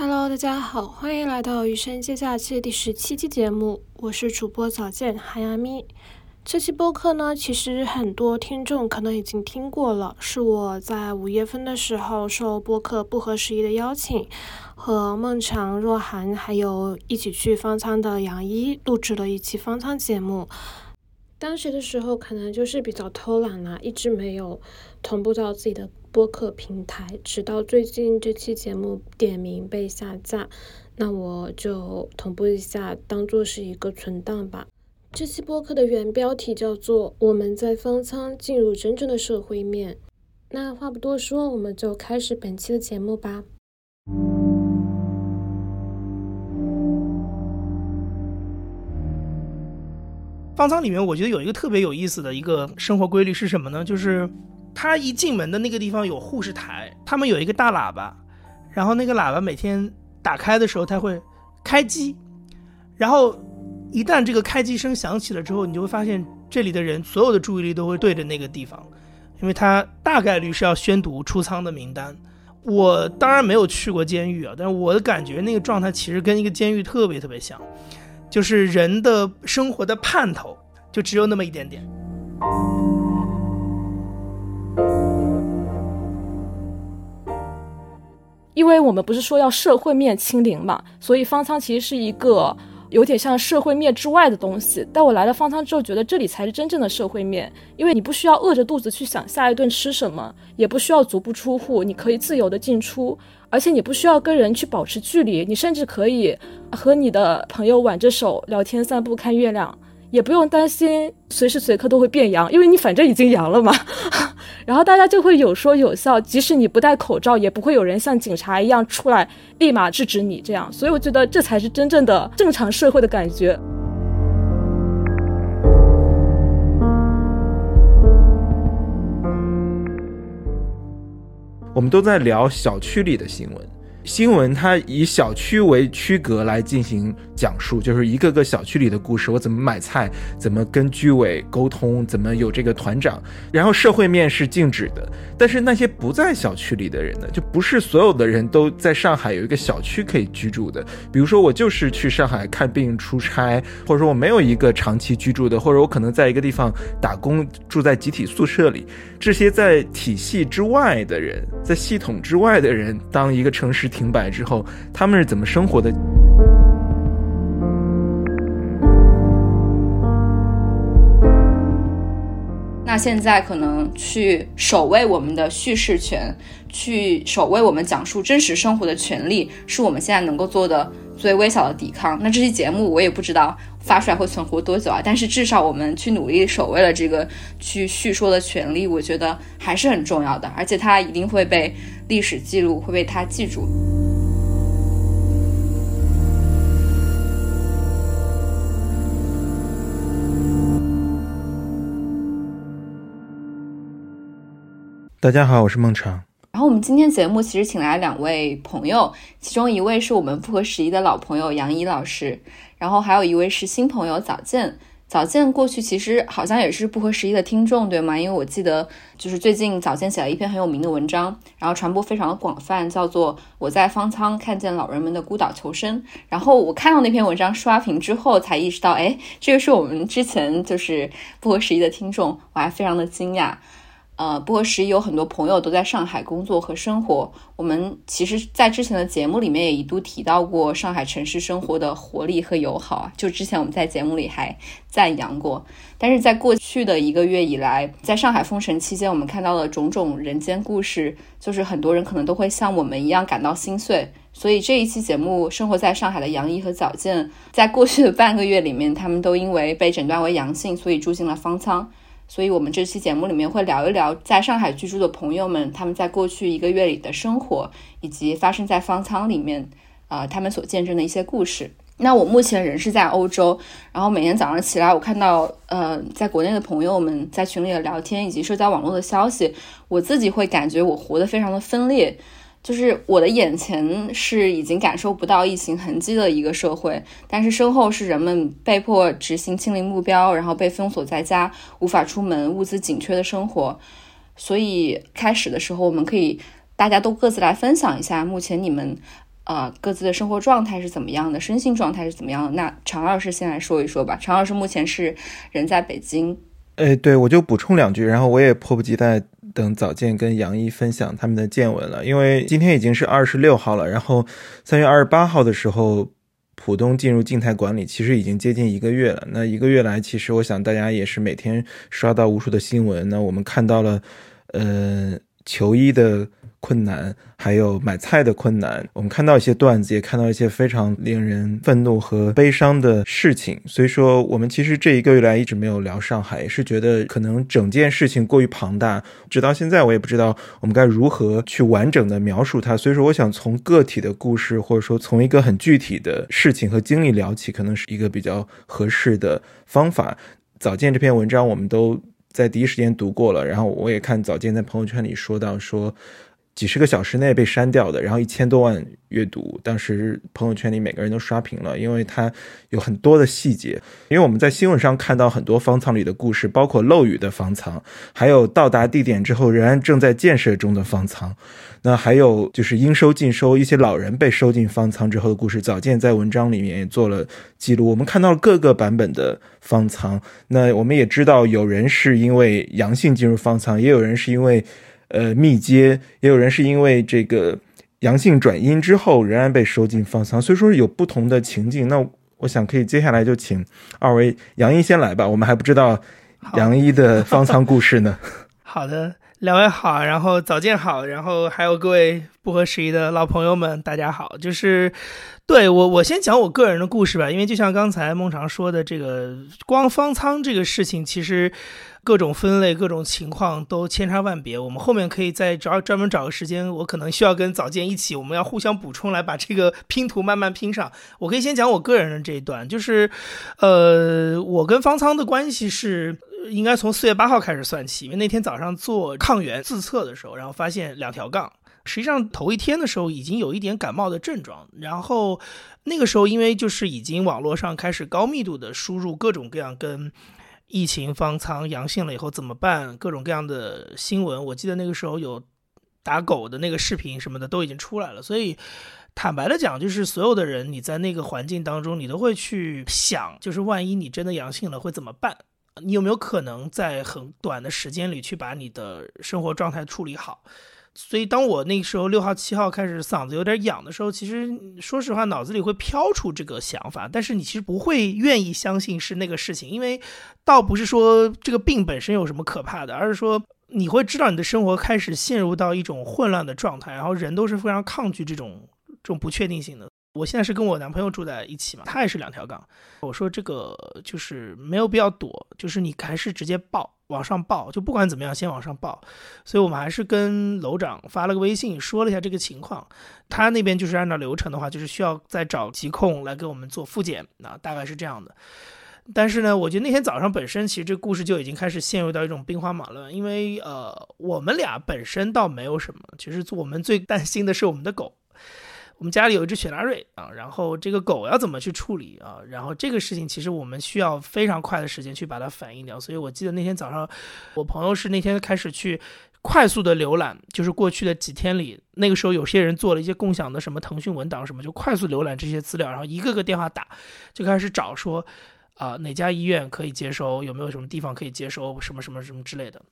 Hello，大家好，欢迎来到《余生接假期》第十七期节目，我是主播早见韩亚咪。这期播客呢，其实很多听众可能已经听过了，是我在五月份的时候受播客不合时宜的邀请，和孟强、若涵还有一起去方舱的杨一录制了一期方舱节目。当时的时候可能就是比较偷懒啦，一直没有同步到自己的播客平台，直到最近这期节目点名被下架，那我就同步一下，当做是一个存档吧。这期播客的原标题叫做《我们在方舱进入真正的社会面》。那话不多说，我们就开始本期的节目吧。方舱里面，我觉得有一个特别有意思的一个生活规律是什么呢？就是他一进门的那个地方有护士台，他们有一个大喇叭，然后那个喇叭每天打开的时候，它会开机，然后一旦这个开机声响起了之后，你就会发现这里的人所有的注意力都会对着那个地方，因为他大概率是要宣读出舱的名单。我当然没有去过监狱啊，但是我的感觉那个状态其实跟一个监狱特别特别像。就是人的生活的盼头，就只有那么一点点。因为我们不是说要社会面清零嘛，所以方舱其实是一个有点像社会面之外的东西。但我来了方舱之后，觉得这里才是真正的社会面，因为你不需要饿着肚子去想下一顿吃什么，也不需要足不出户，你可以自由的进出。而且你不需要跟人去保持距离，你甚至可以和你的朋友挽着手聊天、散步、看月亮，也不用担心随时随刻都会变阳，因为你反正已经阳了嘛。然后大家就会有说有笑，即使你不戴口罩，也不会有人像警察一样出来立马制止你这样。所以我觉得这才是真正的正常社会的感觉。我们都在聊小区里的新闻。新闻它以小区为区隔来进行讲述，就是一个个小区里的故事，我怎么买菜，怎么跟居委沟通，怎么有这个团长。然后社会面是静止的，但是那些不在小区里的人呢，就不是所有的人都在上海有一个小区可以居住的。比如说我就是去上海看病出差，或者说我没有一个长期居住的，或者我可能在一个地方打工，住在集体宿舍里。这些在体系之外的人，在系统之外的人，当一个城市。停摆之后，他们是怎么生活的？现在可能去守卫我们的叙事权，去守卫我们讲述真实生活的权利，是我们现在能够做的最微小的抵抗。那这期节目我也不知道发出来会存活多久啊，但是至少我们去努力守卫了这个去叙说的权利，我觉得还是很重要的，而且它一定会被。历史记录会被他记住。大家好，我是孟尝。然后我们今天节目其实请来两位朋友，其中一位是我们不合时宜的老朋友杨怡老师，然后还有一位是新朋友早见。早见过去其实好像也是不合时宜的听众，对吗？因为我记得就是最近早见写了一篇很有名的文章，然后传播非常的广泛，叫做《我在方舱看见老人们的孤岛求生》。然后我看到那篇文章刷屏之后，才意识到，哎，这个是我们之前就是不合时宜的听众，我还非常的惊讶。呃，不合时宜有很多朋友都在上海工作和生活。我们其实，在之前的节目里面也一度提到过上海城市生活的活力和友好啊。就之前我们在节目里还赞扬过。但是在过去的一个月以来，在上海封城期间，我们看到了种种人间故事，就是很多人可能都会像我们一样感到心碎。所以这一期节目，生活在上海的杨一和早见，在过去的半个月里面，他们都因为被诊断为阳性，所以住进了方舱。所以，我们这期节目里面会聊一聊在上海居住的朋友们，他们在过去一个月里的生活，以及发生在方舱里面，啊，他们所见证的一些故事。那我目前人是在欧洲，然后每天早上起来，我看到，呃，在国内的朋友们在群里的聊天以及社交网络的消息，我自己会感觉我活得非常的分裂。就是我的眼前是已经感受不到疫情痕迹的一个社会，但是身后是人们被迫执行清零目标，然后被封锁在家，无法出门，物资紧缺的生活。所以开始的时候，我们可以大家都各自来分享一下目前你们呃各自的生活状态是怎么样的，身心状态是怎么样的。那常老师先来说一说吧。常老师目前是人在北京。哎，对，我就补充两句，然后我也迫不及待等早见跟杨毅分享他们的见闻了，因为今天已经是二十六号了，然后三月二十八号的时候，浦东进入静态管理，其实已经接近一个月了。那一个月来，其实我想大家也是每天刷到无数的新闻，那我们看到了，呃，求医的。困难，还有买菜的困难。我们看到一些段子，也看到一些非常令人愤怒和悲伤的事情。所以说，我们其实这一个月来一直没有聊上海，也是觉得可能整件事情过于庞大，直到现在我也不知道我们该如何去完整的描述它。所以说，我想从个体的故事，或者说从一个很具体的事情和经历聊起，可能是一个比较合适的方法。早见这篇文章，我们都在第一时间读过了，然后我也看早间在朋友圈里说到说。几十个小时内被删掉的，然后一千多万阅读，当时朋友圈里每个人都刷屏了，因为它有很多的细节。因为我们在新闻上看到很多方舱里的故事，包括漏雨的方舱，还有到达地点之后仍然正在建设中的方舱，那还有就是应收尽收，一些老人被收进方舱之后的故事。早见在文章里面也做了记录，我们看到了各个版本的方舱。那我们也知道，有人是因为阳性进入方舱，也有人是因为。呃，密接也有人是因为这个阳性转阴之后仍然被收进方舱，所以说有不同的情境。那我想可以接下来就请二位杨一先来吧，我们还不知道杨一的方舱故事呢。好的，两位好，然后早见好，然后还有各位不合时宜的老朋友们，大家好。就是对我，我先讲我个人的故事吧，因为就像刚才孟常说的，这个光方舱这个事情，其实。各种分类、各种情况都千差万别。我们后面可以再找专门找个时间，我可能需要跟早见一起，我们要互相补充来把这个拼图慢慢拼上。我可以先讲我个人的这一段，就是，呃，我跟方舱的关系是应该从四月八号开始算起，因为那天早上做抗原自测的时候，然后发现两条杠。实际上头一天的时候已经有一点感冒的症状，然后那个时候因为就是已经网络上开始高密度的输入各种各样跟。疫情方舱阳性了以后怎么办？各种各样的新闻，我记得那个时候有打狗的那个视频什么的都已经出来了。所以坦白的讲，就是所有的人你在那个环境当中，你都会去想，就是万一你真的阳性了会怎么办？你有没有可能在很短的时间里去把你的生活状态处理好？所以，当我那时候六号、七号开始嗓子有点痒的时候，其实说实话，脑子里会飘出这个想法，但是你其实不会愿意相信是那个事情，因为倒不是说这个病本身有什么可怕的，而是说你会知道你的生活开始陷入到一种混乱的状态，然后人都是非常抗拒这种这种不确定性的。我现在是跟我男朋友住在一起嘛，他也是两条杠。我说这个就是没有必要躲，就是你还是直接报往上报，就不管怎么样先往上报。所以我们还是跟楼长发了个微信，说了一下这个情况。他那边就是按照流程的话，就是需要再找疾控来给我们做复检，那大概是这样的。但是呢，我觉得那天早上本身其实这故事就已经开始陷入到一种兵荒马乱，因为呃，我们俩本身倒没有什么，其实我们最担心的是我们的狗。我们家里有一只雪纳瑞啊，然后这个狗要怎么去处理啊？然后这个事情其实我们需要非常快的时间去把它反映掉。所以我记得那天早上，我朋友是那天开始去快速的浏览，就是过去的几天里，那个时候有些人做了一些共享的什么腾讯文档什么，就快速浏览这些资料，然后一个个电话打，就开始找说啊哪家医院可以接收，有没有什么地方可以接收什么什么什么之类的。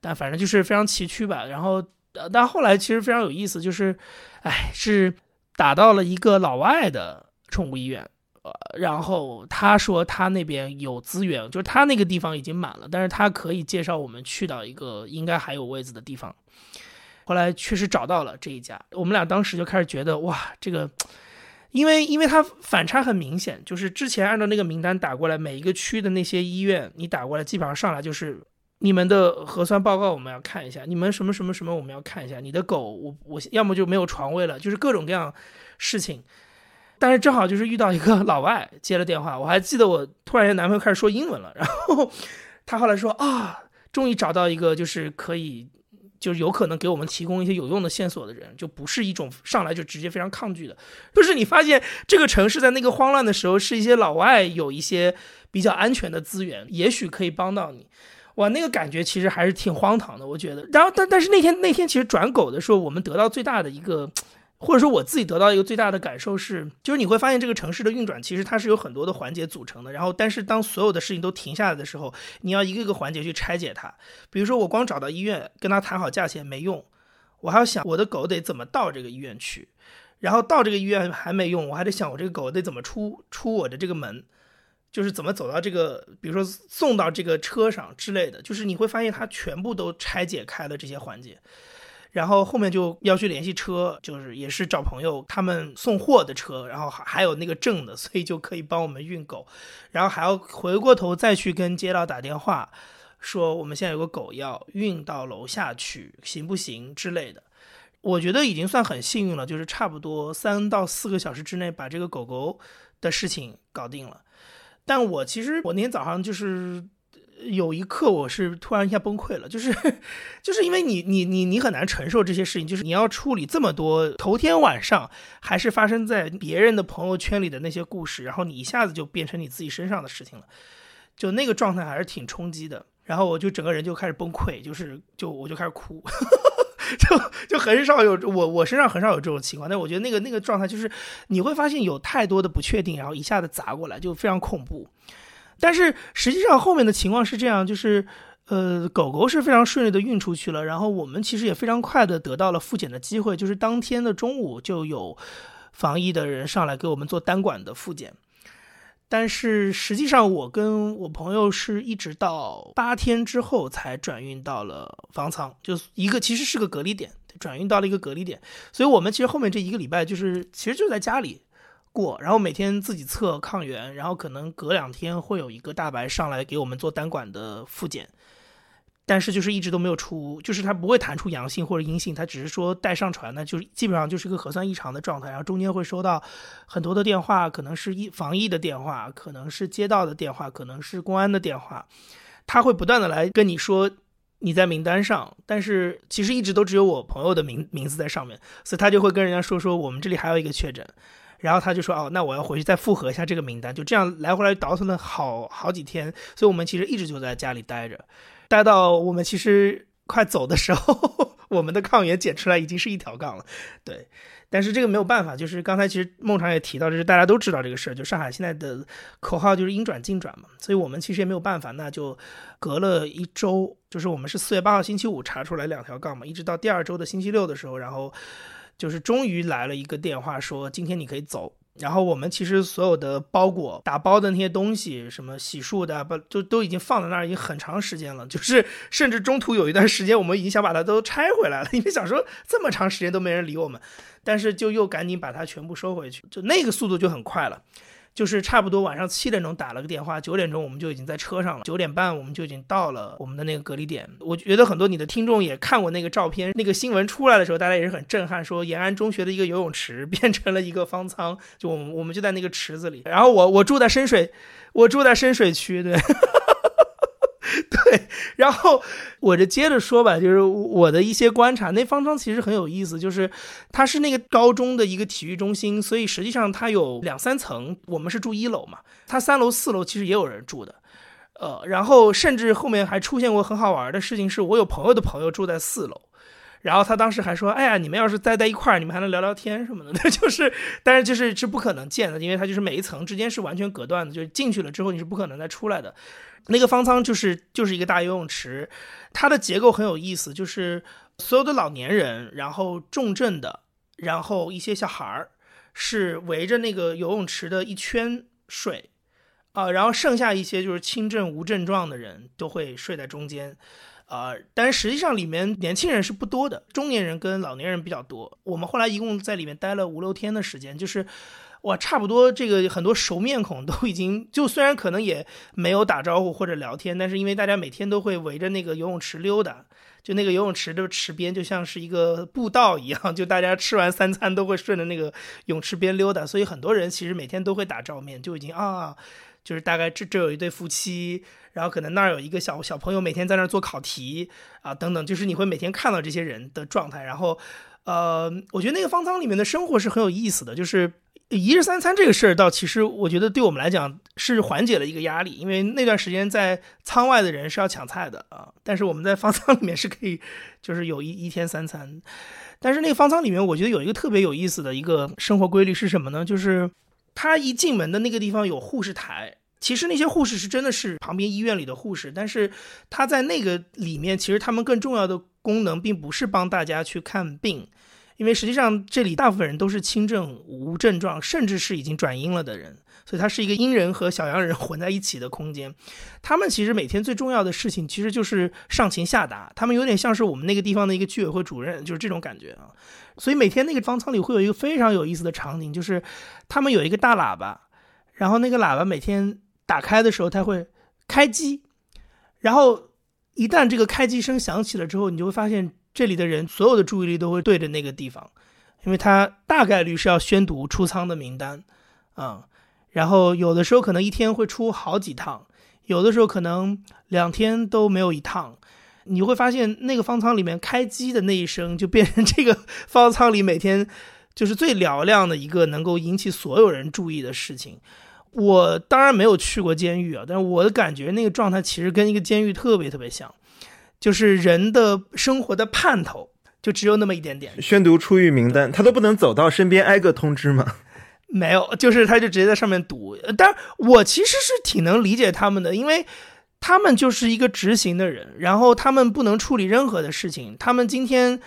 但反正就是非常崎岖吧。然后但后来其实非常有意思，就是哎是。打到了一个老外的宠物医院，呃，然后他说他那边有资源，就是他那个地方已经满了，但是他可以介绍我们去到一个应该还有位子的地方。后来确实找到了这一家，我们俩当时就开始觉得哇，这个，因为因为它反差很明显，就是之前按照那个名单打过来，每一个区的那些医院，你打过来基本上上来就是。你们的核酸报告我们要看一下，你们什么什么什么我们要看一下。你的狗，我我要么就没有床位了，就是各种各样事情。但是正好就是遇到一个老外接了电话，我还记得我突然间男朋友开始说英文了，然后他后来说啊，终于找到一个就是可以，就是有可能给我们提供一些有用的线索的人，就不是一种上来就直接非常抗拒的，就是你发现这个城市在那个慌乱的时候，是一些老外有一些比较安全的资源，也许可以帮到你。哇，那个感觉其实还是挺荒唐的，我觉得。然后，但但是那天那天其实转狗的时候，我们得到最大的一个或者说我自己得到一个最大的感受是，就是你会发现这个城市的运转其实它是有很多的环节组成的。然后，但是当所有的事情都停下来的时候，你要一个一个环节去拆解它。比如说，我光找到医院跟他谈好价钱没用，我还要想我的狗得怎么到这个医院去，然后到这个医院还没用，我还得想我这个狗得怎么出出我的这个门，就是怎么走到这个，比如说送到这个车上之类的。就是你会发现它全部都拆解开了这些环节。然后后面就要去联系车，就是也是找朋友他们送货的车，然后还还有那个证的，所以就可以帮我们运狗，然后还要回过头再去跟街道打电话，说我们现在有个狗要运到楼下去，行不行之类的。我觉得已经算很幸运了，就是差不多三到四个小时之内把这个狗狗的事情搞定了。但我其实我那天早上就是。有一刻，我是突然一下崩溃了，就是，就是因为你，你，你，你很难承受这些事情，就是你要处理这么多头天晚上还是发生在别人的朋友圈里的那些故事，然后你一下子就变成你自己身上的事情了，就那个状态还是挺冲击的。然后我就整个人就开始崩溃，就是就我就开始哭，就就很少有我我身上很少有这种情况，但我觉得那个那个状态就是你会发现有太多的不确定，然后一下子砸过来，就非常恐怖。但是实际上后面的情况是这样，就是，呃，狗狗是非常顺利的运出去了，然后我们其实也非常快的得到了复检的机会，就是当天的中午就有防疫的人上来给我们做单管的复检。但是实际上我跟我朋友是一直到八天之后才转运到了方舱，就一个其实是个隔离点，转运到了一个隔离点，所以我们其实后面这一个礼拜就是其实就在家里。过，然后每天自己测抗原，然后可能隔两天会有一个大白上来给我们做单管的复检，但是就是一直都没有出，就是他不会弹出阳性或者阴性，他只是说待上传呢，就是基本上就是一个核酸异常的状态，然后中间会收到很多的电话，可能是疫防疫的电话，可能是街道的电话，可能是公安的电话，他会不断的来跟你说你在名单上，但是其实一直都只有我朋友的名名字在上面，所以他就会跟人家说说我们这里还有一个确诊。然后他就说：“哦，那我要回去再复核一下这个名单。”就这样来回来倒腾了好好几天，所以我们其实一直就在家里待着，待到我们其实快走的时候，我们的抗原检出来已经是一条杠了。对，但是这个没有办法，就是刚才其实孟尝也提到，就是大家都知道这个事儿，就上海现在的口号就是应转尽转嘛，所以我们其实也没有办法，那就隔了一周，就是我们是四月八号星期五查出来两条杠嘛，一直到第二周的星期六的时候，然后。就是终于来了一个电话，说今天你可以走。然后我们其实所有的包裹、打包的那些东西，什么洗漱的，不就都已经放在那儿，已经很长时间了。就是甚至中途有一段时间，我们已经想把它都拆回来了，因为想说这么长时间都没人理我们，但是就又赶紧把它全部收回去，就那个速度就很快了。就是差不多晚上七点钟打了个电话，九点钟我们就已经在车上了，九点半我们就已经到了我们的那个隔离点。我觉得很多你的听众也看过那个照片，那个新闻出来的时候，大家也是很震撼，说延安中学的一个游泳池 变成了一个方舱，就我们我们就在那个池子里。然后我我住在深水，我住在深水区，对。对，然后我就接着说吧，就是我的一些观察。那方舱其实很有意思，就是它是那个高中的一个体育中心，所以实际上它有两三层。我们是住一楼嘛，它三楼、四楼其实也有人住的。呃，然后甚至后面还出现过很好玩的事情，是我有朋友的朋友住在四楼。然后他当时还说：“哎呀，你们要是待在一块儿，你们还能聊聊天什么的。”就是，但是就是是不可能见的，因为它就是每一层之间是完全隔断的，就是进去了之后你是不可能再出来的。那个方舱就是就是一个大游泳池，它的结构很有意思，就是所有的老年人，然后重症的，然后一些小孩儿是围着那个游泳池的一圈睡，啊，然后剩下一些就是轻症无症状的人都会睡在中间。啊，但实际上里面年轻人是不多的，中年人跟老年人比较多。我们后来一共在里面待了五六天的时间，就是哇，差不多这个很多熟面孔都已经就虽然可能也没有打招呼或者聊天，但是因为大家每天都会围着那个游泳池溜达，就那个游泳池的池边就像是一个步道一样，就大家吃完三餐都会顺着那个泳池边溜达，所以很多人其实每天都会打照面，就已经啊，就是大概这这有一对夫妻。然后可能那儿有一个小小朋友每天在那儿做考题啊，等等，就是你会每天看到这些人的状态。然后，呃，我觉得那个方舱里面的生活是很有意思的，就是一日三餐这个事儿，倒其实我觉得对我们来讲是缓解了一个压力，因为那段时间在舱外的人是要抢菜的啊，但是我们在方舱里面是可以，就是有一一天三餐。但是那个方舱里面，我觉得有一个特别有意思的一个生活规律是什么呢？就是他一进门的那个地方有护士台，其实那些护士是真的是旁边医院里的护士，但是他在那个里面，其实他们更重要的功能并不是帮大家去看病。因为实际上这里大部分人都是轻症无症状，甚至是已经转阴了的人，所以它是一个阴人和小阳人 混在一起的空间。他们其实每天最重要的事情其实就是上情下达，他们有点像是我们那个地方的一个居委会主任，就是这种感觉啊。所以每天那个方舱里会有一个非常有意思的场景，就是他们有一个大喇叭，然后那个喇叭每天打开的时候，它会开机，然后一旦这个开机声响起了之后，你就会发现。这里的人所有的注意力都会对着那个地方，因为他大概率是要宣读出仓的名单，啊，然后有的时候可能一天会出好几趟，有的时候可能两天都没有一趟，你会发现那个方舱里面开机的那一声就变成这个方舱里每天就是最嘹亮的一个能够引起所有人注意的事情。我当然没有去过监狱啊，但是我的感觉那个状态其实跟一个监狱特别特别像。就是人的生活的盼头，就只有那么一点点。宣读出狱名单，他都不能走到身边挨个通知吗？没有，就是他就直接在上面读。但我其实是挺能理解他们的，因为他们就是一个执行的人，然后他们不能处理任何的事情。他们今天。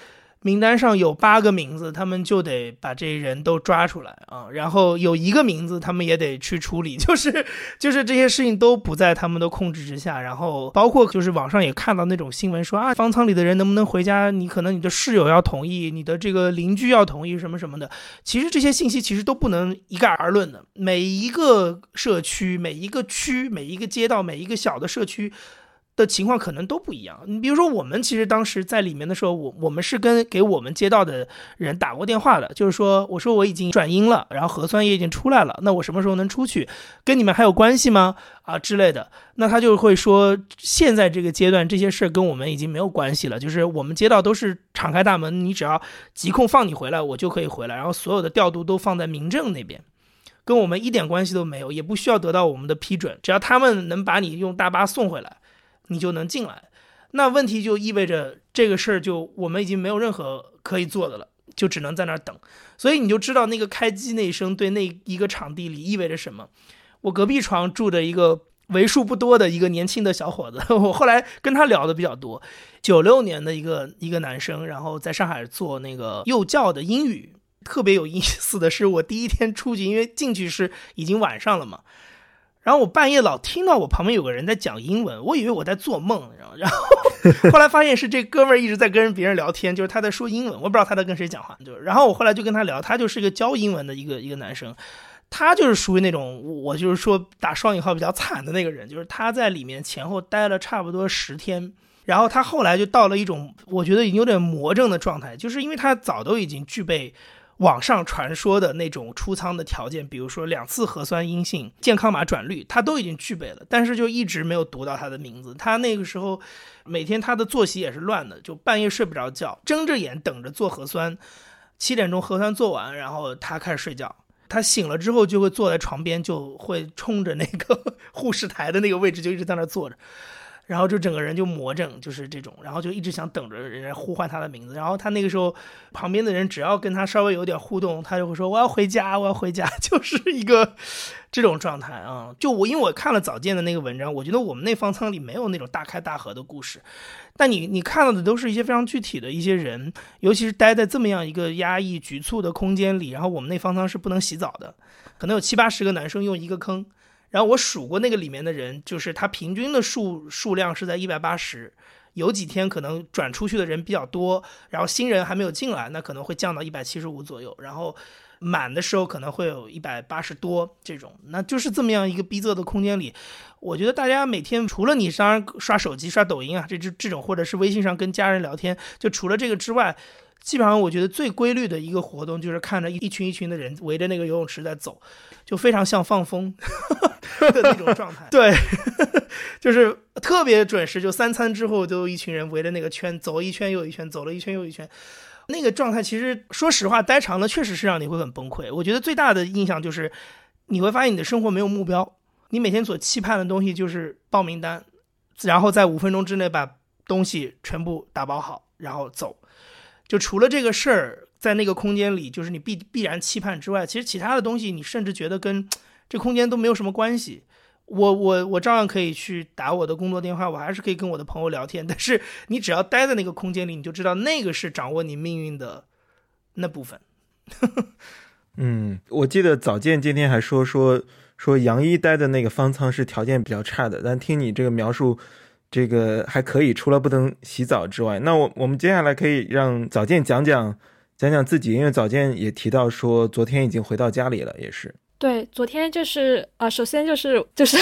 名单上有八个名字，他们就得把这人都抓出来啊。然后有一个名字，他们也得去处理，就是就是这些事情都不在他们的控制之下。然后包括就是网上也看到那种新闻说啊，方舱里的人能不能回家？你可能你的室友要同意，你的这个邻居要同意什么什么的。其实这些信息其实都不能一概而论的。每一个社区、每一个区、每一个街道、每一个小的社区。的情况可能都不一样。你比如说，我们其实当时在里面的时候，我我们是跟给我们街道的人打过电话的，就是说，我说我已经转阴了，然后核酸也已经出来了，那我什么时候能出去？跟你们还有关系吗？啊之类的。那他就会说，现在这个阶段这些事儿跟我们已经没有关系了，就是我们街道都是敞开大门，你只要疾控放你回来，我就可以回来，然后所有的调度都放在民政那边，跟我们一点关系都没有，也不需要得到我们的批准，只要他们能把你用大巴送回来。你就能进来，那问题就意味着这个事儿就我们已经没有任何可以做的了，就只能在那儿等。所以你就知道那个开机那一声对那一个场地里意味着什么。我隔壁床住着一个为数不多的一个年轻的小伙子，我后来跟他聊的比较多，九六年的一个一个男生，然后在上海做那个幼教的英语。特别有意思的是，我第一天出去，因为进去是已经晚上了嘛。然后我半夜老听到我旁边有个人在讲英文，我以为我在做梦，然后然后 后来发现是这哥们儿一直在跟别人聊天，就是他在说英文，我不知道他在跟谁讲话。就然后我后来就跟他聊，他就是一个教英文的一个一个男生，他就是属于那种我就是说打双引号比较惨的那个人，就是他在里面前后待了差不多十天，然后他后来就到了一种我觉得已经有点魔怔的状态，就是因为他早都已经具备。网上传说的那种出仓的条件，比如说两次核酸阴性、健康码转绿，他都已经具备了，但是就一直没有读到他的名字。他那个时候每天他的作息也是乱的，就半夜睡不着觉，睁着眼等着做核酸。七点钟核酸做完，然后他开始睡觉。他醒了之后就会坐在床边，就会冲着那个 护士台的那个位置，就一直在那坐着。然后就整个人就魔怔，就是这种，然后就一直想等着人家呼唤他的名字。然后他那个时候，旁边的人只要跟他稍微有点互动，他就会说我要回家，我要回家，就是一个这种状态啊。就我因为我看了早见的那个文章，我觉得我们那方舱里没有那种大开大合的故事，但你你看到的都是一些非常具体的一些人，尤其是待在这么样一个压抑局促的空间里，然后我们那方舱是不能洗澡的，可能有七八十个男生用一个坑。然后我数过那个里面的人，就是他平均的数数量是在一百八十，有几天可能转出去的人比较多，然后新人还没有进来，那可能会降到一百七十五左右，然后满的时候可能会有一百八十多这种，那就是这么样一个逼仄的空间里，我觉得大家每天除了你当然刷手机、刷抖音啊，这这这种或者是微信上跟家人聊天，就除了这个之外。基本上我觉得最规律的一个活动就是看着一群一群的人围着那个游泳池在走，就非常像放风 的那种状态。对，就是特别准时，就三餐之后都一群人围着那个圈走一圈又一圈，走了一圈又一圈。那个状态其实说实话，待长了确实是让你会很崩溃。我觉得最大的印象就是，你会发现你的生活没有目标，你每天所期盼的东西就是报名单，然后在五分钟之内把东西全部打包好，然后走。就除了这个事儿，在那个空间里，就是你必必然期盼之外，其实其他的东西你甚至觉得跟这空间都没有什么关系。我我我照样可以去打我的工作电话，我还是可以跟我的朋友聊天。但是你只要待在那个空间里，你就知道那个是掌握你命运的那部分。嗯，我记得早见今天还说说说杨一待的那个方舱是条件比较差的，但听你这个描述，这个还可以，除了不能洗澡之外。那我我们接下来可以让早见讲讲讲讲自己，因为早见也提到说昨天已经回到家里了，也是。对，昨天就是啊，首先就是就是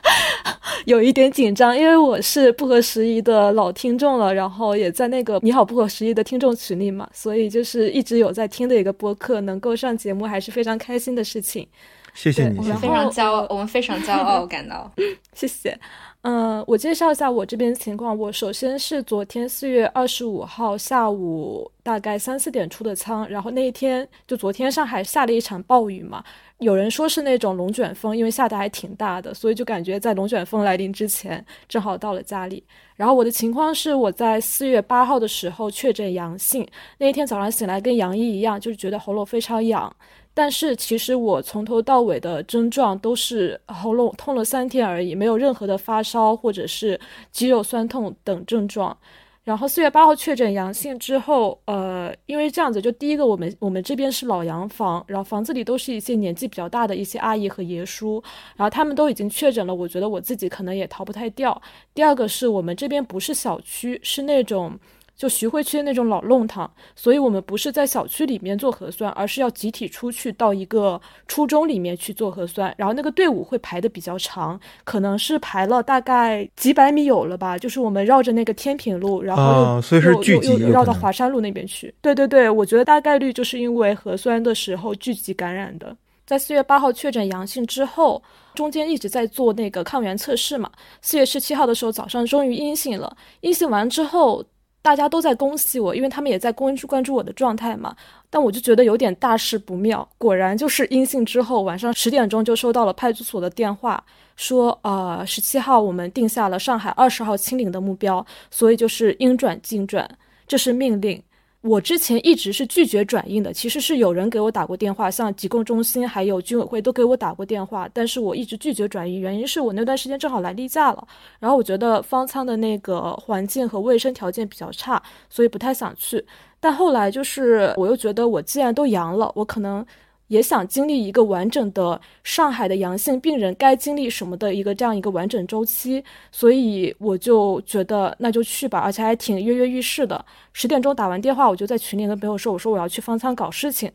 有一点紧张，因为我是不合时宜的老听众了，然后也在那个你好不合时宜的听众群里嘛，所以就是一直有在听的一个播客，能够上节目还是非常开心的事情。谢谢你，我们非常骄傲，我们非常骄傲，感到谢谢。嗯，我介绍一下我这边情况。我首先是昨天四月二十五号下午大概三四点出的仓，然后那一天就昨天上海下了一场暴雨嘛，有人说是那种龙卷风，因为下的还挺大的，所以就感觉在龙卷风来临之前正好到了家里。然后我的情况是我在四月八号的时候确诊阳性，那一天早上醒来跟杨一一样，就是觉得喉咙非常痒。但是其实我从头到尾的症状都是喉咙痛了三天而已，没有任何的发烧或者是肌肉酸痛等症状。然后四月八号确诊阳性之后，呃，因为这样子，就第一个我们我们这边是老洋房，然后房子里都是一些年纪比较大的一些阿姨和爷叔，然后他们都已经确诊了，我觉得我自己可能也逃不太掉。第二个是我们这边不是小区，是那种。就徐汇区的那种老弄堂，所以我们不是在小区里面做核酸，而是要集体出去到一个初中里面去做核酸，然后那个队伍会排的比较长，可能是排了大概几百米有了吧。就是我们绕着那个天平路，然后又又又又绕到华山路那边去。对对对，我觉得大概率就是因为核酸的时候聚集感染的。在四月八号确诊阳性之后，中间一直在做那个抗原测试嘛。四月十七号的时候早上终于阴性了，阴性完之后。大家都在恭喜我，因为他们也在关注关注我的状态嘛。但我就觉得有点大事不妙。果然就是阴性之后，晚上十点钟就收到了派出所的电话，说呃十七号我们定下了上海二十号清零的目标，所以就是应转尽转，这是命令。我之前一直是拒绝转印的，其实是有人给我打过电话，像疾控中心还有居委会都给我打过电话，但是我一直拒绝转印，原因是我那段时间正好来例假了，然后我觉得方舱的那个环境和卫生条件比较差，所以不太想去。但后来就是我又觉得我既然都阳了，我可能。也想经历一个完整的上海的阳性病人该经历什么的一个这样一个完整周期，所以我就觉得那就去吧，而且还挺跃跃欲试的。十点钟打完电话，我就在群里跟朋友说：“我说我要去方舱搞事情。”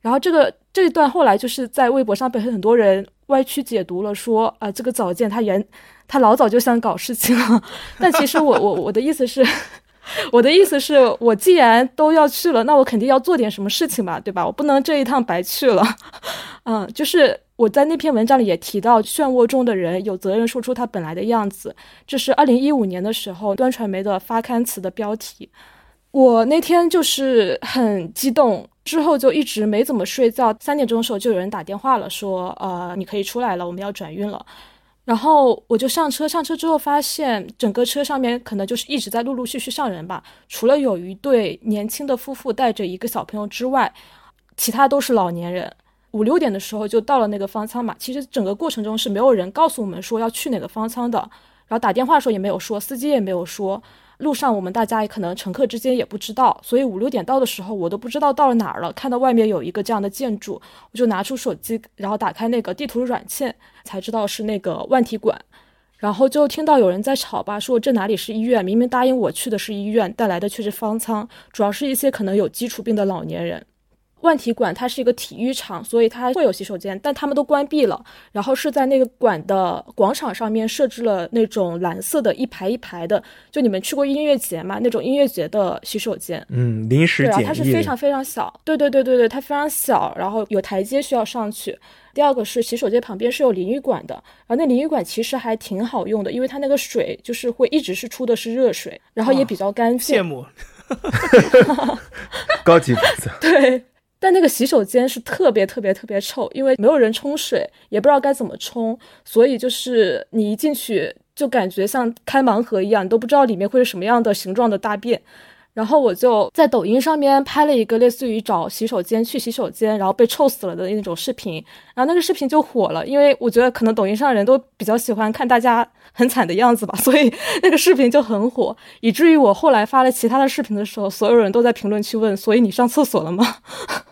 然后这个这一段后来就是在微博上被很多人歪曲解读了，说啊这个早见他原他老早就想搞事情了，但其实我我我的意思是。我的意思是，我既然都要去了，那我肯定要做点什么事情吧，对吧？我不能这一趟白去了。嗯，就是我在那篇文章里也提到，漩涡中的人有责任说出他本来的样子。这是二零一五年的时候端传媒的发刊词的标题。我那天就是很激动，之后就一直没怎么睡觉。三点钟的时候就有人打电话了，说呃你可以出来了，我们要转运了。然后我就上车，上车之后发现整个车上面可能就是一直在陆陆续续上人吧，除了有一对年轻的夫妇带着一个小朋友之外，其他都是老年人。五六点的时候就到了那个方舱嘛，其实整个过程中是没有人告诉我们说要去哪个方舱的，然后打电话的时候也没有说，司机也没有说。路上我们大家也可能乘客之间也不知道，所以五六点到的时候，我都不知道到了哪儿了。看到外面有一个这样的建筑，我就拿出手机，然后打开那个地图软件，才知道是那个万体馆。然后就听到有人在吵吧，说这哪里是医院？明明答应我去的是医院，带来的却是方舱，主要是一些可能有基础病的老年人。万体馆它是一个体育场，所以它会有洗手间，但他们都关闭了。然后是在那个馆的广场上面设置了那种蓝色的一排一排的，就你们去过音乐节嘛？那种音乐节的洗手间。嗯，临时简易。它是非常非常小。对对对对对，它非常小，然后有台阶需要上去。第二个是洗手间旁边是有淋浴馆的，然后那淋浴馆其实还挺好用的，因为它那个水就是会一直是出的是热水，然后也比较干净。羡慕。高级。对，但那个洗手间是特别特别特别臭，因为没有人冲水，也不知道该怎么冲，所以就是你一进去就感觉像开盲盒一样，你都不知道里面会是什么样的形状的大便。然后我就在抖音上面拍了一个类似于找洗手间去洗手间，然后被臭死了的那种视频，然后那个视频就火了，因为我觉得可能抖音上的人都比较喜欢看大家很惨的样子吧，所以那个视频就很火，以至于我后来发了其他的视频的时候，所有人都在评论区问：所以你上厕所了吗？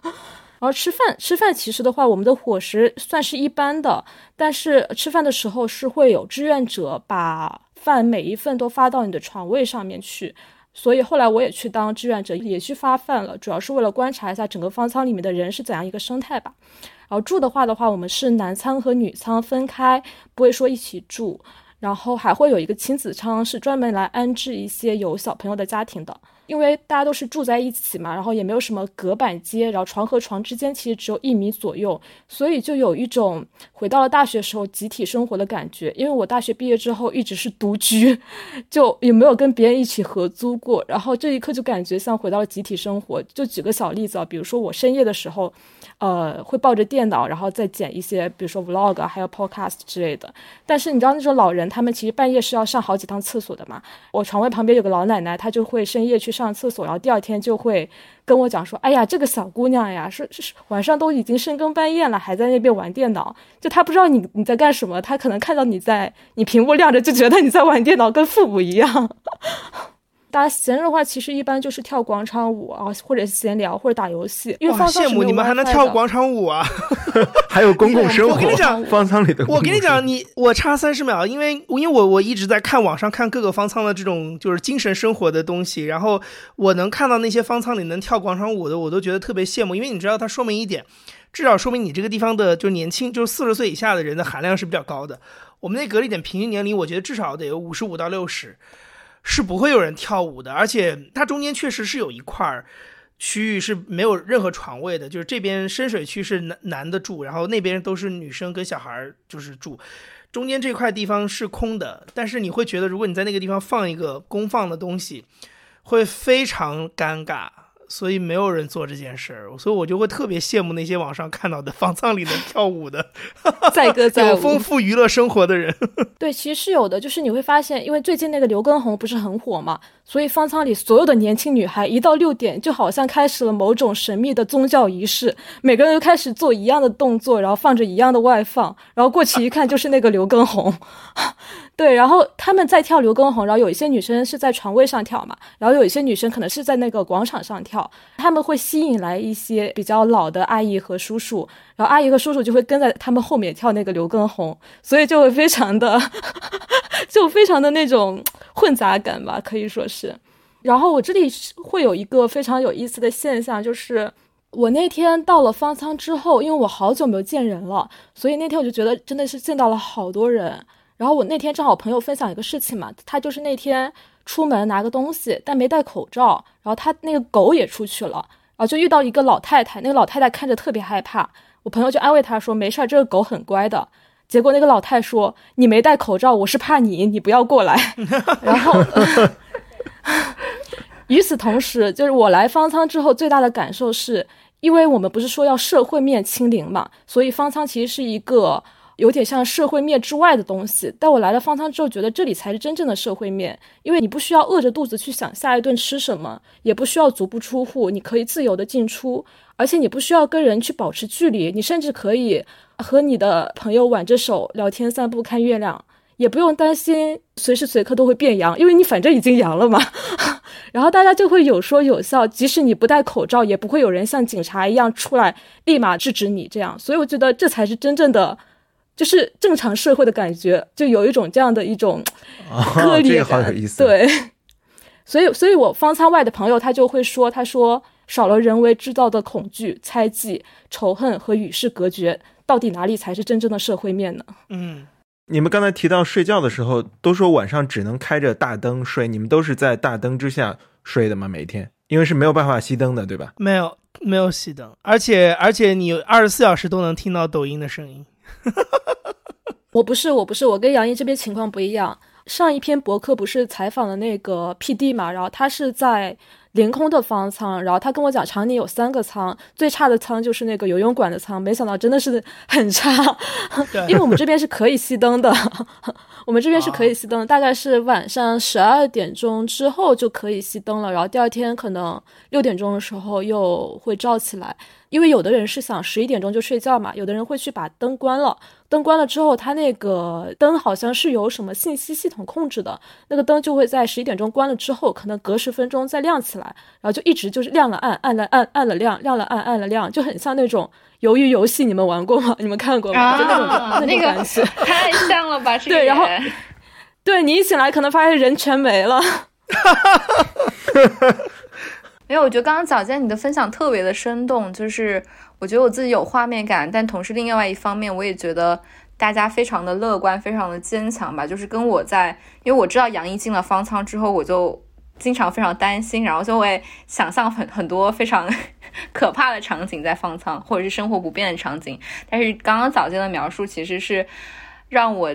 然后吃饭，吃饭其实的话，我们的伙食算是一般的，但是吃饭的时候是会有志愿者把饭每一份都发到你的床位上面去。所以后来我也去当志愿者，也去发饭了，主要是为了观察一下整个方舱里面的人是怎样一个生态吧。然后住的话的话，我们是男舱和女舱分开，不会说一起住。然后还会有一个亲子舱，是专门来安置一些有小朋友的家庭的。因为大家都是住在一起嘛，然后也没有什么隔板间，然后床和床之间其实只有一米左右，所以就有一种回到了大学时候集体生活的感觉。因为我大学毕业之后一直是独居，就也没有跟别人一起合租过，然后这一刻就感觉像回到了集体生活。就举个小例子啊，比如说我深夜的时候，呃，会抱着电脑，然后再剪一些，比如说 vlog 还有 podcast 之类的。但是你知道那种老人，他们其实半夜是要上好几趟厕所的嘛。我床位旁边有个老奶奶，她就会深夜去。上厕所，然后第二天就会跟我讲说：“哎呀，这个小姑娘呀，是是晚上都已经深更半夜了，还在那边玩电脑。就她不知道你你在干什么，她可能看到你在你屏幕亮着，就觉得你在玩电脑，跟父母一样。”大家闲着的话，其实一般就是跳广场舞啊，或者闲聊，或者打游戏。因为方羡慕你们还能跳广场舞啊！还有公共生活。我跟你讲，方舱里的。我跟你讲，你我差三十秒，因为因为我我一直在看网上看各个方舱的这种就是精神生活的东西，然后我能看到那些方舱里能跳广场舞的，我都觉得特别羡慕。因为你知道，它说明一点，至少说明你这个地方的就年轻，就是四十岁以下的人的含量是比较高的。我们那隔离点平均年龄，我觉得至少得有五十五到六十。是不会有人跳舞的，而且它中间确实是有一块区域是没有任何床位的，就是这边深水区是男男的住，然后那边都是女生跟小孩就是住，中间这块地方是空的。但是你会觉得，如果你在那个地方放一个公放的东西，会非常尴尬。所以没有人做这件事儿，所以我就会特别羡慕那些网上看到的方舱里能跳舞的，载歌载舞、有丰富娱乐生活的人。对，其实是有的，就是你会发现，因为最近那个刘畊宏不是很火嘛，所以方舱里所有的年轻女孩一到六点，就好像开始了某种神秘的宗教仪式，每个人都开始做一样的动作，然后放着一样的外放，然后过去一看就是那个刘畊宏。对，然后他们在跳刘畊宏，然后有一些女生是在床位上跳嘛，然后有一些女生可能是在那个广场上跳，他们会吸引来一些比较老的阿姨和叔叔，然后阿姨和叔叔就会跟在他们后面跳那个刘畊宏，所以就会非常的，就非常的那种混杂感吧，可以说是。然后我这里会有一个非常有意思的现象，就是我那天到了方舱之后，因为我好久没有见人了，所以那天我就觉得真的是见到了好多人。然后我那天正好朋友分享一个事情嘛，他就是那天出门拿个东西，但没戴口罩，然后他那个狗也出去了，然后就遇到一个老太太，那个老太太看着特别害怕，我朋友就安慰他说没事儿，这个狗很乖的。结果那个老太说你没戴口罩，我是怕你，你不要过来。然后，与此同时，就是我来方舱之后最大的感受是，因为我们不是说要社会面清零嘛，所以方舱其实是一个。有点像社会面之外的东西，但我来了方舱之后，觉得这里才是真正的社会面，因为你不需要饿着肚子去想下一顿吃什么，也不需要足不出户，你可以自由的进出，而且你不需要跟人去保持距离，你甚至可以和你的朋友挽着手聊天、散步、看月亮，也不用担心随时随刻都会变阳，因为你反正已经阳了嘛。然后大家就会有说有笑，即使你不戴口罩，也不会有人像警察一样出来立马制止你这样，所以我觉得这才是真正的。就是正常社会的感觉，就有一种这样的一种 割裂感。对，所以，所以我方舱外的朋友他就会说，他说少了人为制造的恐惧、猜忌、仇恨和与世隔绝，到底哪里才是真正的社会面呢？嗯，你们刚才提到睡觉的时候，都说晚上只能开着大灯睡，你们都是在大灯之下睡的吗？每天，因为是没有办法熄灯的，对吧？没有，没有熄灯，而且，而且你二十四小时都能听到抖音的声音。我不是，我不是，我跟杨毅这边情况不一样。上一篇博客不是采访的那个 P D 嘛，然后他是在凌空的方舱，然后他跟我讲常年有三个舱，最差的舱就是那个游泳馆的舱，没想到真的是很差，因为我们这边是可以熄灯的，我们这边是可以熄灯，大概是晚上十二点钟之后就可以熄灯了，然后第二天可能六点钟的时候又会照起来。因为有的人是想十一点钟就睡觉嘛，有的人会去把灯关了。灯关了之后，它那个灯好像是由什么信息系统控制的，那个灯就会在十一点钟关了之后，可能隔十分钟再亮起来，然后就一直就是亮了暗，暗了暗，暗了亮，亮了暗，暗了亮，就很像那种鱿鱼游戏。你们玩过吗？你们看过吗？就那种那个 太像了吧？对，然后对你一醒来，可能发现人全没了。没有，我觉得刚刚早间你的分享特别的生动，就是我觉得我自己有画面感，但同时另外一方面，我也觉得大家非常的乐观，非常的坚强吧。就是跟我在，因为我知道杨毅进了方舱之后，我就经常非常担心，然后就会想象很很多非常 可怕的场景在方舱，或者是生活不便的场景。但是刚刚早间的描述其实是让我。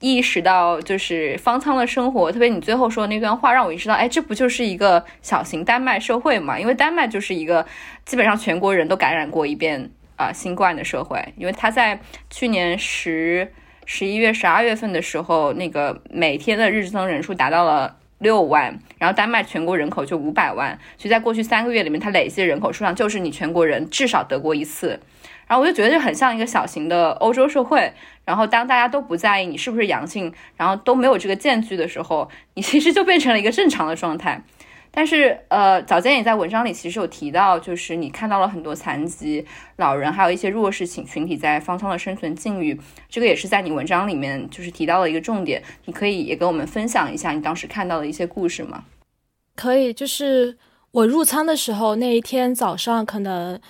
意识到就是方舱的生活，特别你最后说的那段话，让我意识到，哎，这不就是一个小型丹麦社会嘛？因为丹麦就是一个基本上全国人都感染过一遍啊新冠的社会。因为他在去年十十一月、十二月份的时候，那个每天的日增人数达到了六万，然后丹麦全国人口就五百万，所以在过去三个月里面，它累计的人口数量就是你全国人至少得过一次。然后我就觉得就很像一个小型的欧洲社会。然后当大家都不在意你是不是阳性，然后都没有这个间距的时候，你其实就变成了一个正常的状态。但是呃，早间也在文章里其实有提到，就是你看到了很多残疾老人，还有一些弱势群群体在方舱的生存境遇，这个也是在你文章里面就是提到了一个重点。你可以也跟我们分享一下你当时看到的一些故事吗？可以，就是我入仓的时候那一天早上可能。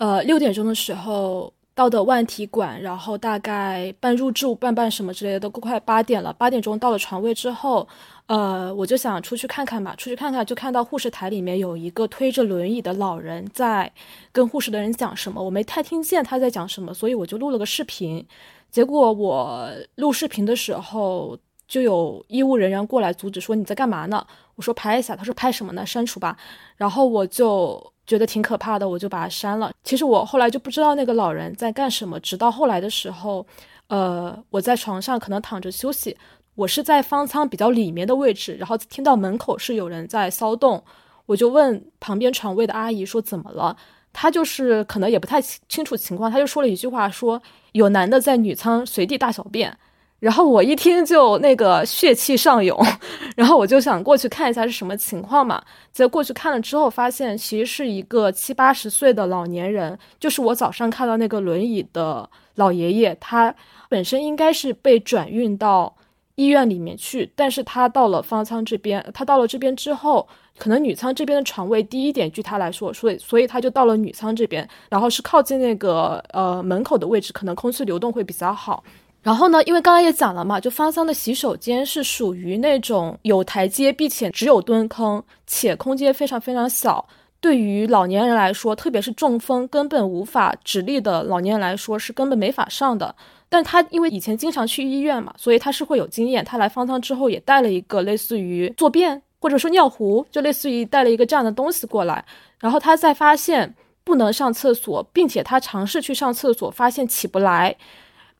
呃，六点钟的时候到的万体馆，然后大概办入住、办办什么之类的，都快八点了。八点钟到了床位之后，呃，我就想出去看看吧。出去看看，就看到护士台里面有一个推着轮椅的老人在跟护士的人讲什么，我没太听见他在讲什么，所以我就录了个视频。结果我录视频的时候，就有医务人员过来阻止，说你在干嘛呢？我说拍一下，他说拍什么呢？删除吧。然后我就。觉得挺可怕的，我就把它删了。其实我后来就不知道那个老人在干什么，直到后来的时候，呃，我在床上可能躺着休息，我是在方舱比较里面的位置，然后听到门口是有人在骚动，我就问旁边床位的阿姨说怎么了，她就是可能也不太清楚情况，她就说了一句话，说有男的在女舱随地大小便。然后我一听就那个血气上涌，然后我就想过去看一下是什么情况嘛。结果过去看了之后，发现其实是一个七八十岁的老年人，就是我早上看到那个轮椅的老爷爷，他本身应该是被转运到医院里面去，但是他到了方舱这边，他到了这边之后，可能女舱这边的床位低一点，据他来说，所以所以他就到了女舱这边，然后是靠近那个呃门口的位置，可能空气流动会比较好。然后呢，因为刚刚也讲了嘛，就方舱的洗手间是属于那种有台阶，并且只有蹲坑，且空间非常非常小。对于老年人来说，特别是中风根本无法直立的老年人来说，是根本没法上的。但他因为以前经常去医院嘛，所以他是会有经验。他来方舱之后也带了一个类似于坐便或者说尿壶，就类似于带了一个这样的东西过来。然后他在发现不能上厕所，并且他尝试去上厕所，发现起不来。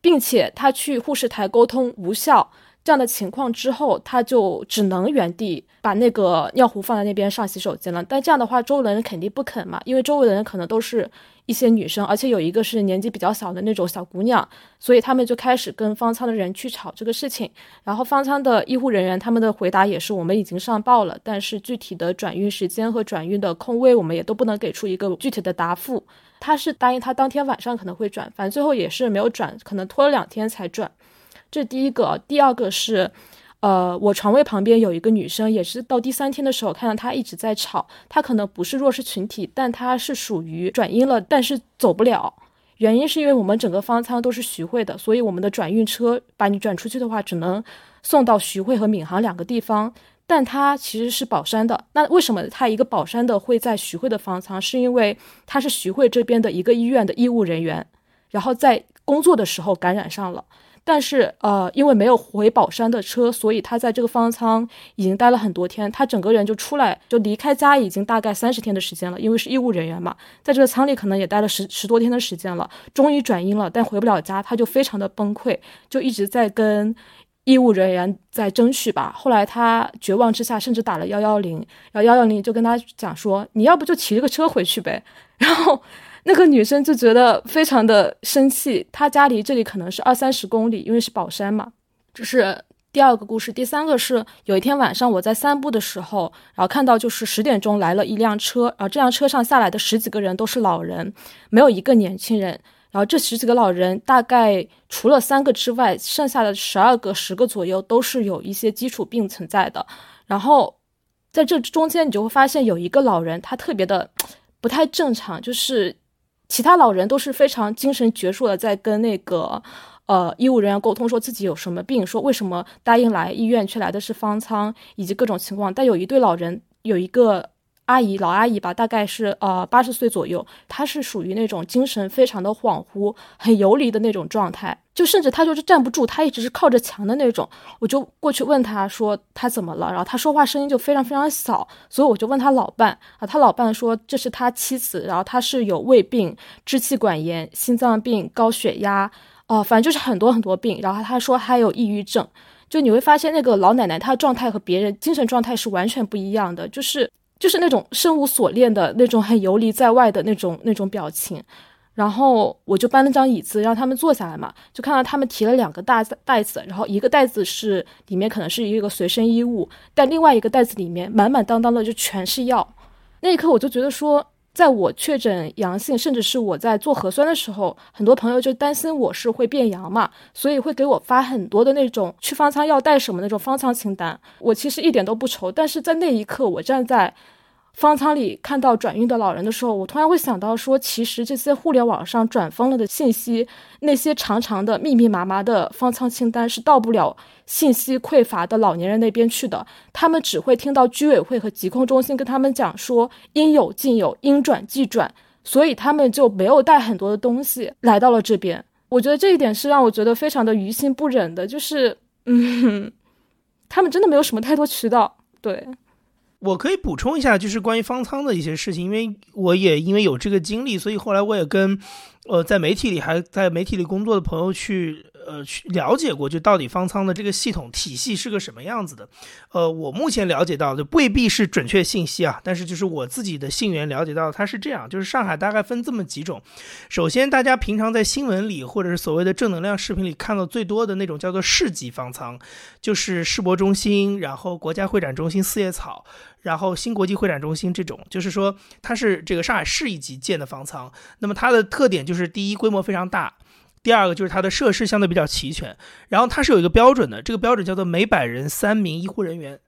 并且他去护士台沟通无效这样的情况之后，他就只能原地把那个尿壶放在那边上洗手间了。但这样的话，周围的人肯定不肯嘛，因为周围的人可能都是一些女生，而且有一个是年纪比较小的那种小姑娘，所以他们就开始跟方舱的人去吵这个事情。然后方舱的医护人员他们的回答也是我们已经上报了，但是具体的转运时间和转运的空位，我们也都不能给出一个具体的答复。他是答应他当天晚上可能会转，反正最后也是没有转，可能拖了两天才转。这第一个，第二个是，呃，我床位旁边有一个女生，也是到第三天的时候看到她一直在吵。她可能不是弱势群体，但她是属于转阴了，但是走不了。原因是因为我们整个方舱都是徐汇的，所以我们的转运车把你转出去的话，只能送到徐汇和闵行两个地方。但他其实是宝山的，那为什么他一个宝山的会在徐汇的方舱？是因为他是徐汇这边的一个医院的医务人员，然后在工作的时候感染上了。但是呃，因为没有回宝山的车，所以他在这个方舱已经待了很多天。他整个人就出来，就离开家已经大概三十天的时间了，因为是医务人员嘛，在这个舱里可能也待了十十多天的时间了。终于转阴了，但回不了家，他就非常的崩溃，就一直在跟。医务人员在争取吧，后来他绝望之下，甚至打了幺幺零，然后幺幺零就跟他讲说：“你要不就骑这个车回去呗。”然后那个女生就觉得非常的生气。她家离这里可能是二三十公里，因为是宝山嘛。这是第二个故事。第三个是有一天晚上我在散步的时候，然后看到就是十点钟来了一辆车，然后这辆车上下来的十几个人都是老人，没有一个年轻人。然后这十几个老人，大概除了三个之外，剩下的十二个、十个左右都是有一些基础病存在的。然后在这中间，你就会发现有一个老人，他特别的不太正常，就是其他老人都是非常精神矍铄的，在跟那个呃医务人员沟通，说自己有什么病，说为什么答应来医院却来的是方舱，以及各种情况。但有一对老人，有一个。阿姨，老阿姨吧，大概是呃八十岁左右，她是属于那种精神非常的恍惚、很游离的那种状态，就甚至她就是站不住，她一直是靠着墙的那种。我就过去问她说她怎么了，然后她说话声音就非常非常小，所以我就问她老伴啊，她老伴说这是她妻子，然后她是有胃病、支气管炎、心脏病、高血压，哦，反正就是很多很多病，然后她说她有抑郁症，就你会发现那个老奶奶她的状态和别人精神状态是完全不一样的，就是。就是那种身无所恋的那种很游离在外的那种那种表情，然后我就搬了张椅子让他们坐下来嘛，就看到他们提了两个大袋子，然后一个袋子是里面可能是一个随身衣物，但另外一个袋子里面满满当当的就全是药，那一刻我就觉得说。在我确诊阳性，甚至是我在做核酸的时候，很多朋友就担心我是会变阳嘛，所以会给我发很多的那种去方舱要带什么那种方舱清单。我其实一点都不愁，但是在那一刻，我站在。方舱里看到转运的老人的时候，我突然会想到说，其实这些互联网上转疯了的信息，那些长长的、密密麻麻的方舱清单是到不了信息匮乏的老年人那边去的。他们只会听到居委会和疾控中心跟他们讲说应有尽有，应转即转，所以他们就没有带很多的东西来到了这边。我觉得这一点是让我觉得非常的于心不忍的，就是嗯，他们真的没有什么太多渠道，对。我可以补充一下，就是关于方舱的一些事情，因为我也因为有这个经历，所以后来我也跟，呃，在媒体里还在媒体里工作的朋友去。呃，去了解过，就到底方舱的这个系统体系是个什么样子的？呃，我目前了解到的未必是准确信息啊，但是就是我自己的信源了解到，它是这样，就是上海大概分这么几种。首先，大家平常在新闻里或者是所谓的正能量视频里看到最多的那种叫做市级方舱，就是世博中心，然后国家会展中心、四叶草，然后新国际会展中心这种，就是说它是这个上海市一级建的方舱。那么它的特点就是第一，规模非常大。第二个就是它的设施相对比较齐全，然后它是有一个标准的，这个标准叫做每百人三名医护人员，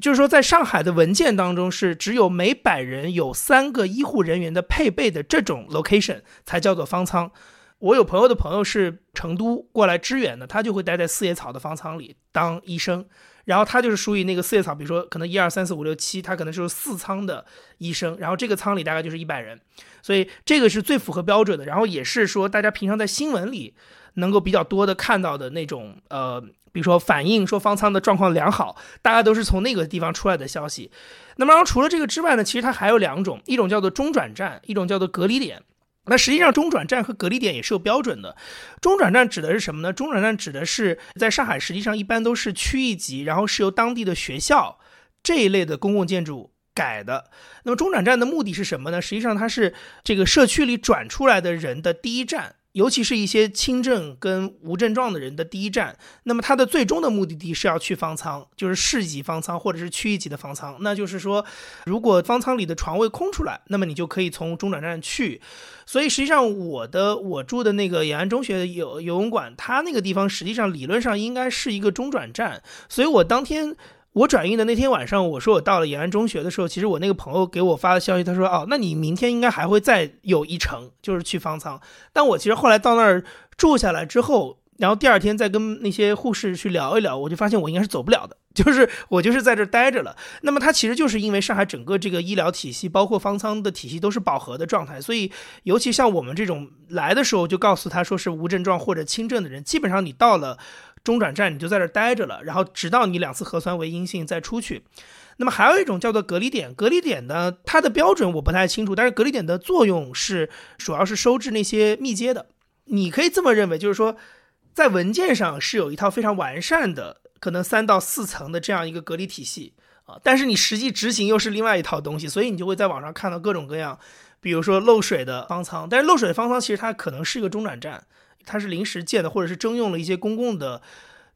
就是说在上海的文件当中是只有每百人有三个医护人员的配备的这种 location 才叫做方舱。我有朋友的朋友是成都过来支援的，他就会待在四叶草的方舱里当医生。然后他就是属于那个四叶草，比如说可能一二三四五六七，他可能就是四舱的医生，然后这个舱里大概就是一百人，所以这个是最符合标准的。然后也是说大家平常在新闻里能够比较多的看到的那种，呃，比如说反映说方舱的状况良好，大家都是从那个地方出来的消息。那么然后除了这个之外呢，其实它还有两种，一种叫做中转站，一种叫做隔离点。那实际上，中转站和隔离点也是有标准的。中转站指的是什么呢？中转站指的是在上海，实际上一般都是区一级，然后是由当地的学校这一类的公共建筑改的。那么中转站的目的是什么呢？实际上，它是这个社区里转出来的人的第一站。尤其是一些轻症跟无症状的人的第一站，那么它的最终的目的地是要去方舱，就是市级方舱或者是区一级的方舱。那就是说，如果方舱里的床位空出来，那么你就可以从中转站去。所以实际上，我的我住的那个延安中学游游泳馆，它那个地方实际上理论上应该是一个中转站。所以我当天。我转运的那天晚上，我说我到了延安中学的时候，其实我那个朋友给我发的消息，他说：“哦，那你明天应该还会再有一程，就是去方舱。”但我其实后来到那儿住下来之后，然后第二天再跟那些护士去聊一聊，我就发现我应该是走不了的，就是我就是在这儿待着了。那么它其实就是因为上海整个这个医疗体系，包括方舱的体系都是饱和的状态，所以尤其像我们这种来的时候就告诉他说是无症状或者轻症的人，基本上你到了中转站你就在这待着了，然后直到你两次核酸为阴性再出去。那么还有一种叫做隔离点，隔离点呢它的标准我不太清楚，但是隔离点的作用是主要是收治那些密接的。你可以这么认为，就是说。在文件上是有一套非常完善的，可能三到四层的这样一个隔离体系啊，但是你实际执行又是另外一套东西，所以你就会在网上看到各种各样，比如说漏水的方舱，但是漏水的方舱其实它可能是一个中转站，它是临时建的，或者是征用了一些公共的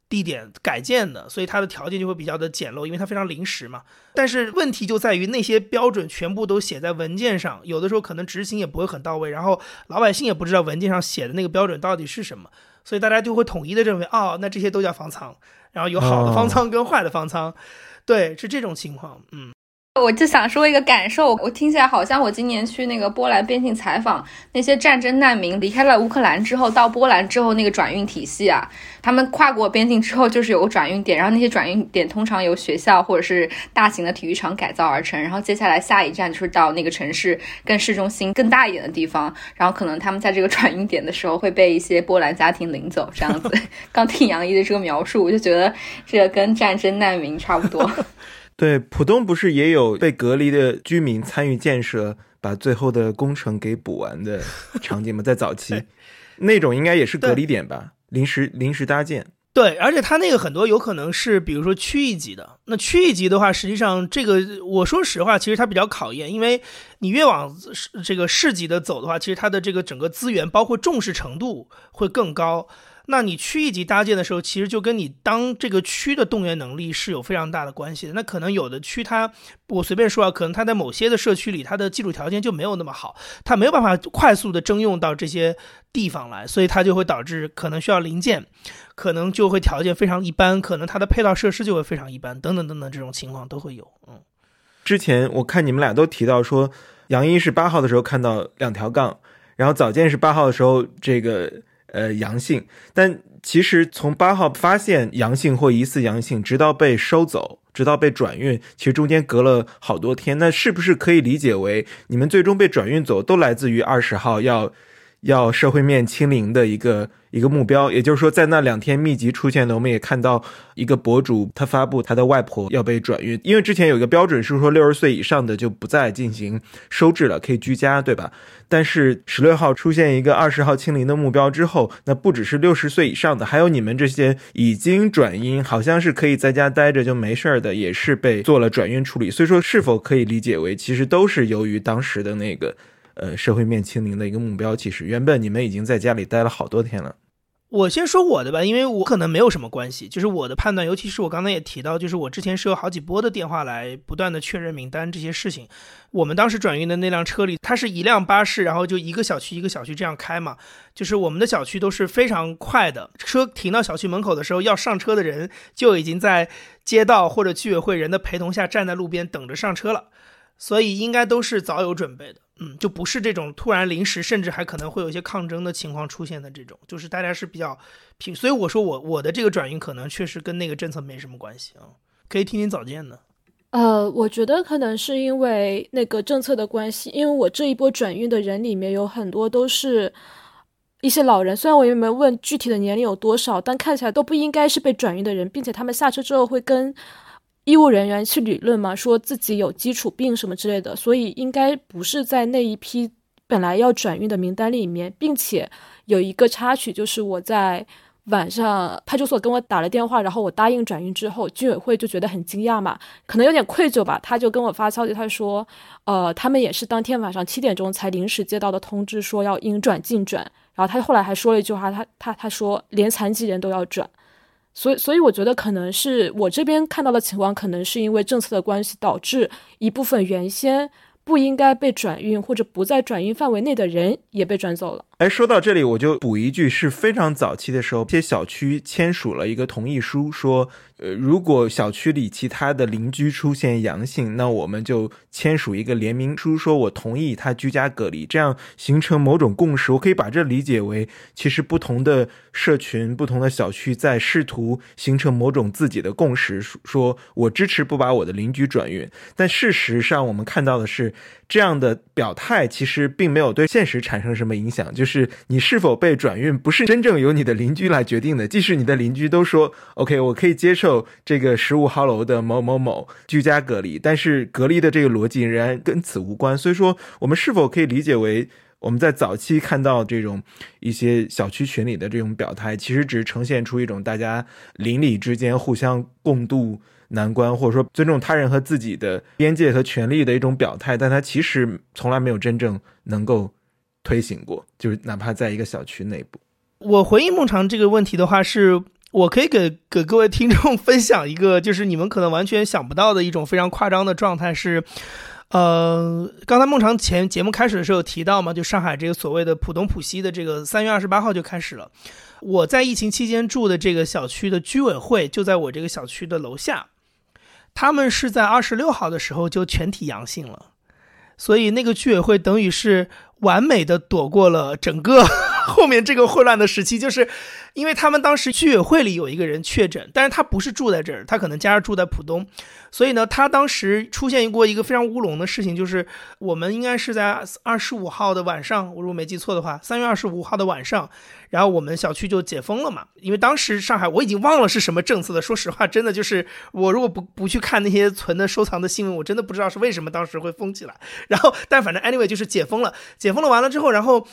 地点改建的，所以它的条件就会比较的简陋，因为它非常临时嘛。但是问题就在于那些标准全部都写在文件上，有的时候可能执行也不会很到位，然后老百姓也不知道文件上写的那个标准到底是什么。所以大家就会统一的认为，哦，那这些都叫方舱，然后有好的方舱跟坏的方舱，对，是这种情况，嗯。我就想说一个感受，我听起来好像我今年去那个波兰边境采访那些战争难民，离开了乌克兰之后到波兰之后那个转运体系啊，他们跨过边境之后就是有个转运点，然后那些转运点通常由学校或者是大型的体育场改造而成，然后接下来下一站就是到那个城市更市中心更大一点的地方，然后可能他们在这个转运点的时候会被一些波兰家庭领走这样子。刚听杨一的这个描述，我就觉得这个跟战争难民差不多。对，浦东不是也有被隔离的居民参与建设，把最后的工程给补完的 场景吗？在早期，那种应该也是隔离点吧，临时临时搭建。对，而且它那个很多有可能是，比如说区一级的。那区一级的话，实际上这个我说实话，其实它比较考验，因为你越往这个市级的走的话，其实它的这个整个资源包括重视程度会更高。那你区一级搭建的时候，其实就跟你当这个区的动员能力是有非常大的关系的。那可能有的区它，我随便说啊，可能它在某些的社区里，它的基础条件就没有那么好，它没有办法快速的征用到这些地方来，所以它就会导致可能需要零件，可能就会条件非常一般，可能它的配套设施就会非常一般，等等等等这种情况都会有。嗯，之前我看你们俩都提到说，杨一是八号的时候看到两条杠，然后早见是八号的时候这个。呃，阳性，但其实从八号发现阳性或疑似阳性，直到被收走，直到被转运，其实中间隔了好多天。那是不是可以理解为你们最终被转运走，都来自于二十号要？要社会面清零的一个一个目标，也就是说，在那两天密集出现的，我们也看到一个博主他发布他的外婆要被转运，因为之前有一个标准是说六十岁以上的就不再进行收治了，可以居家，对吧？但是十六号出现一个二十号清零的目标之后，那不只是六十岁以上的，还有你们这些已经转阴，好像是可以在家待着就没事儿的，也是被做了转运处理。所以说，是否可以理解为，其实都是由于当时的那个。呃，社会面清零的一个目标，其实原本你们已经在家里待了好多天了。我先说我的吧，因为我可能没有什么关系，就是我的判断，尤其是我刚才也提到，就是我之前是有好几波的电话来不断的确认名单这些事情。我们当时转运的那辆车里，它是一辆巴士，然后就一个小区一个小区这样开嘛，就是我们的小区都是非常快的，车停到小区门口的时候，要上车的人就已经在街道或者居委会人的陪同下站在路边等着上车了，所以应该都是早有准备的。嗯，就不是这种突然临时，甚至还可能会有一些抗争的情况出现的这种，就是大家是比较平，所以我说我我的这个转运可能确实跟那个政策没什么关系啊，可以听听早见的。呃，我觉得可能是因为那个政策的关系，因为我这一波转运的人里面有很多都是一些老人，虽然我也没有问具体的年龄有多少，但看起来都不应该是被转运的人，并且他们下车之后会跟。医务人员去理论嘛，说自己有基础病什么之类的，所以应该不是在那一批本来要转运的名单里面，并且有一个插曲，就是我在晚上派出所跟我打了电话，然后我答应转运之后，居委会就觉得很惊讶嘛，可能有点愧疚吧，他就跟我发消息，他说，呃，他们也是当天晚上七点钟才临时接到的通知，说要应转尽转，然后他后来还说了一句话，他他他说连残疾人都要转。所以，所以我觉得可能是我这边看到的情况，可能是因为政策的关系，导致一部分原先不应该被转运或者不在转运范围内的人也被转走了。哎，说到这里，我就补一句，是非常早期的时候，一些小区签署了一个同意书，说，呃，如果小区里其他的邻居出现阳性，那我们就签署一个联名书，说我同意他居家隔离，这样形成某种共识。我可以把这理解为，其实不同的社群、不同的小区在试图形成某种自己的共识，说我支持不把我的邻居转运。但事实上，我们看到的是，这样的表态其实并没有对现实产生什么影响，就是。你是否被转运，不是真正由你的邻居来决定的。即使你的邻居都说 “OK”，我可以接受这个十五号楼的某某某居家隔离，但是隔离的这个逻辑仍然跟此无关。所以说，我们是否可以理解为，我们在早期看到这种一些小区群里的这种表态，其实只是呈现出一种大家邻里之间互相共度难关，或者说尊重他人和自己的边界和权利的一种表态，但它其实从来没有真正能够。推行过，就是哪怕在一个小区内部。我回应孟尝这个问题的话，是我可以给给各位听众 分享一个，就是你们可能完全想不到的一种非常夸张的状态是，呃，刚才孟尝前节目开始的时候有提到嘛，就上海这个所谓的浦东浦西的这个三月二十八号就开始了。我在疫情期间住的这个小区的居委会就在我这个小区的楼下，他们是在二十六号的时候就全体阳性了，所以那个居委会等于是。完美的躲过了整个后面这个混乱的时期，就是因为他们当时居委会里有一个人确诊，但是他不是住在这儿，他可能家住在浦东，所以呢，他当时出现过一个非常乌龙的事情，就是我们应该是在二十五号的晚上，我如果没记错的话，三月二十五号的晚上，然后我们小区就解封了嘛，因为当时上海我已经忘了是什么政策了，说实话，真的就是我如果不不去看那些存的收藏的新闻，我真的不知道是为什么当时会封起来，然后但反正 anyway 就是解封了。解封了完了之后，然后，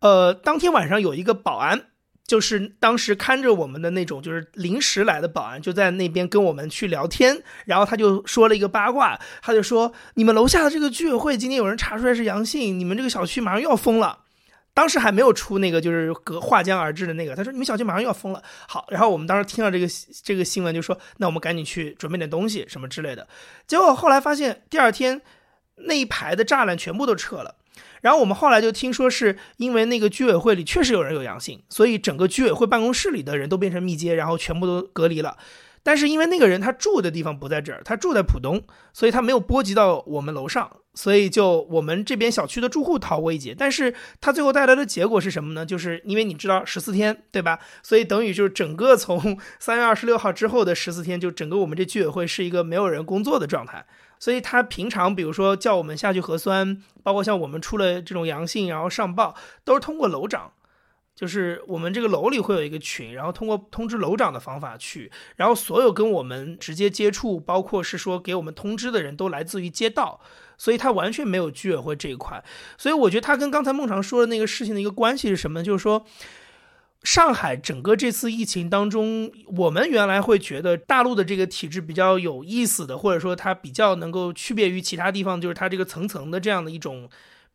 呃，当天晚上有一个保安，就是当时看着我们的那种，就是临时来的保安，就在那边跟我们去聊天。然后他就说了一个八卦，他就说：“你们楼下的这个居委会今天有人查出来是阳性，你们这个小区马上又要封了。”当时还没有出那个就是隔划江而治的那个，他说：“你们小区马上又要封了。”好，然后我们当时听到这个这个新闻，就说：“那我们赶紧去准备点东西什么之类的。”结果后来发现，第二天那一排的栅栏全部都撤了。然后我们后来就听说，是因为那个居委会里确实有人有阳性，所以整个居委会办公室里的人都变成密接，然后全部都隔离了。但是因为那个人他住的地方不在这儿，他住在浦东，所以他没有波及到我们楼上，所以就我们这边小区的住户逃过一劫。但是他最后带来的结果是什么呢？就是因为你知道十四天对吧？所以等于就是整个从三月二十六号之后的十四天，就整个我们这居委会是一个没有人工作的状态。所以他平常，比如说叫我们下去核酸，包括像我们出了这种阳性，然后上报，都是通过楼长，就是我们这个楼里会有一个群，然后通过通知楼长的方法去，然后所有跟我们直接接触，包括是说给我们通知的人都来自于街道，所以他完全没有居委会这一块。所以我觉得他跟刚才孟常说的那个事情的一个关系是什么？就是说。上海整个这次疫情当中，我们原来会觉得大陆的这个体制比较有意思的，或者说它比较能够区别于其他地方，就是它这个层层的这样的一种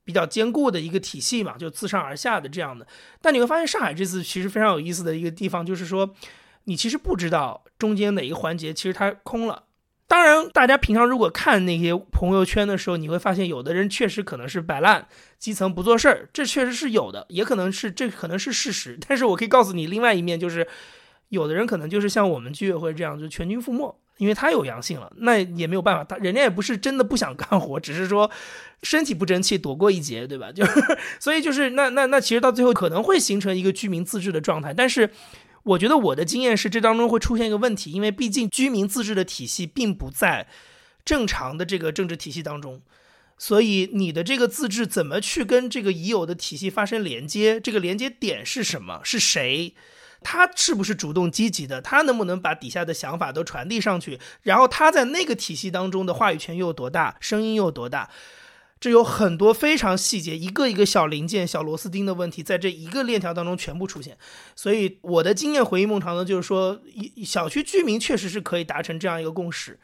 比较坚固的一个体系嘛，就自上而下的这样的。但你会发现，上海这次其实非常有意思的一个地方，就是说你其实不知道中间哪一个环节其实它空了。当然，大家平常如果看那些朋友圈的时候，你会发现有的人确实可能是摆烂，基层不做事儿，这确实是有的，也可能是这可能是事实。但是我可以告诉你，另外一面就是，有的人可能就是像我们居委会这样，就全军覆没，因为他有阳性了，那也没有办法，他人家也不是真的不想干活，只是说身体不争气，躲过一劫，对吧？就所以就是那那那其实到最后可能会形成一个居民自治的状态，但是。我觉得我的经验是，这当中会出现一个问题，因为毕竟居民自治的体系并不在正常的这个政治体系当中，所以你的这个自治怎么去跟这个已有的体系发生连接？这个连接点是什么？是谁？他是不是主动积极的？他能不能把底下的想法都传递上去？然后他在那个体系当中的话语权又有多大？声音又有多大？这有很多非常细节，一个一个小零件、小螺丝钉的问题，在这一个链条当中全部出现。所以我的经验回忆孟尝呢，就是说，小区居民确实是可以达成这样一个共识，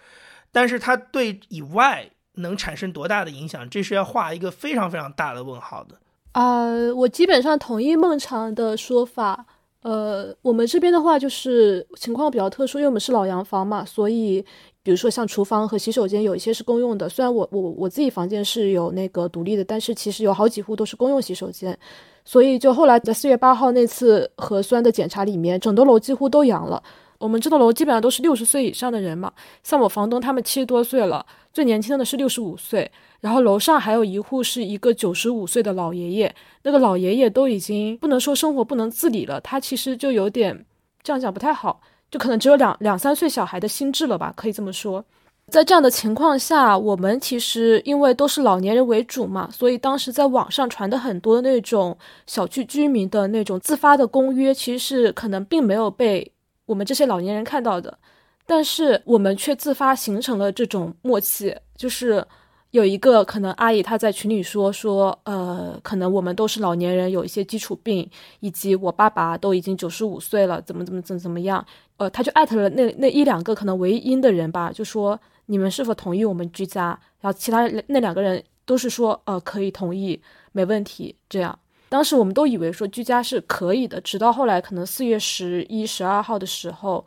但是它对以外能产生多大的影响，这是要画一个非常非常大的问号的。呃，我基本上同意孟尝的说法。呃，我们这边的话就是情况比较特殊，因为我们是老洋房嘛，所以比如说像厨房和洗手间有一些是公用的。虽然我我我自己房间是有那个独立的，但是其实有好几户都是公用洗手间。所以就后来在四月八号那次核酸的检查里面，整栋楼几乎都阳了。我们这栋楼基本上都是六十岁以上的人嘛，像我房东他们七十多岁了，最年轻的是六十五岁。然后楼上还有一户是一个九十五岁的老爷爷，那个老爷爷都已经不能说生活不能自理了，他其实就有点这样讲不太好，就可能只有两两三岁小孩的心智了吧，可以这么说。在这样的情况下，我们其实因为都是老年人为主嘛，所以当时在网上传的很多那种小区居民的那种自发的公约，其实是可能并没有被我们这些老年人看到的，但是我们却自发形成了这种默契，就是。有一个可能阿姨她在群里说说，呃，可能我们都是老年人，有一些基础病，以及我爸爸都已经九十五岁了，怎么怎么怎么怎么样，呃，他就艾特了那那一两个可能唯一的人吧，就说你们是否同意我们居家？然后其他那两个人都是说，呃，可以同意，没问题。这样，当时我们都以为说居家是可以的，直到后来可能四月十一、十二号的时候，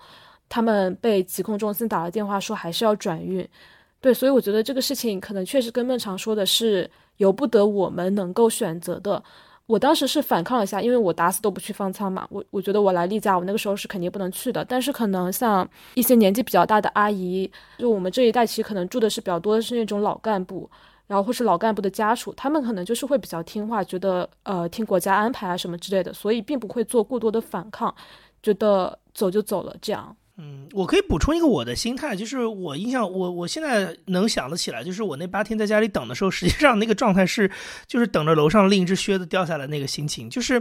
他们被疾控中心打了电话说还是要转运。对，所以我觉得这个事情可能确实跟孟常说的是由不得我们能够选择的。我当时是反抗了一下，因为我打死都不去方舱嘛。我我觉得我来例假，我那个时候是肯定不能去的。但是可能像一些年纪比较大的阿姨，就我们这一代其实可能住的是比较多的是那种老干部，然后或是老干部的家属，他们可能就是会比较听话，觉得呃听国家安排啊什么之类的，所以并不会做过多的反抗，觉得走就走了这样。嗯，我可以补充一个我的心态，就是我印象，我我现在能想得起来，就是我那八天在家里等的时候，实际上那个状态是，就是等着楼上另一只靴子掉下来那个心情，就是。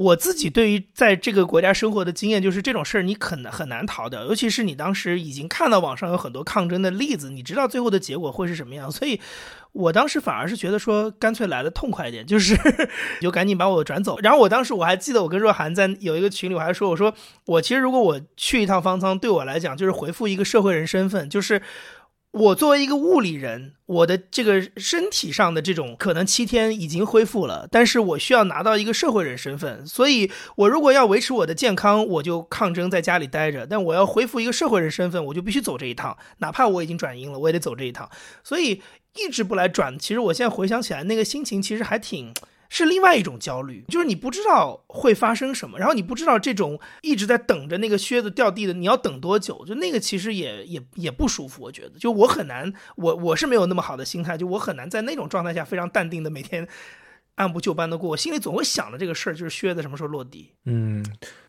我自己对于在这个国家生活的经验，就是这种事儿你很难很难逃掉，尤其是你当时已经看到网上有很多抗争的例子，你知道最后的结果会是什么样，所以我当时反而是觉得说，干脆来的痛快一点，就是 就赶紧把我转走。然后我当时我还记得，我跟若涵在有一个群里，我还说，我说我其实如果我去一趟方舱，对我来讲就是回复一个社会人身份，就是。我作为一个物理人，我的这个身体上的这种可能七天已经恢复了，但是我需要拿到一个社会人身份，所以我如果要维持我的健康，我就抗争在家里待着；但我要恢复一个社会人身份，我就必须走这一趟，哪怕我已经转阴了，我也得走这一趟。所以一直不来转，其实我现在回想起来，那个心情其实还挺。是另外一种焦虑，就是你不知道会发生什么，然后你不知道这种一直在等着那个靴子掉地的，你要等多久？就那个其实也也也不舒服，我觉得，就我很难，我我是没有那么好的心态，就我很难在那种状态下非常淡定的每天按部就班的过，我心里总会想着这个事儿，就是靴子什么时候落地。嗯，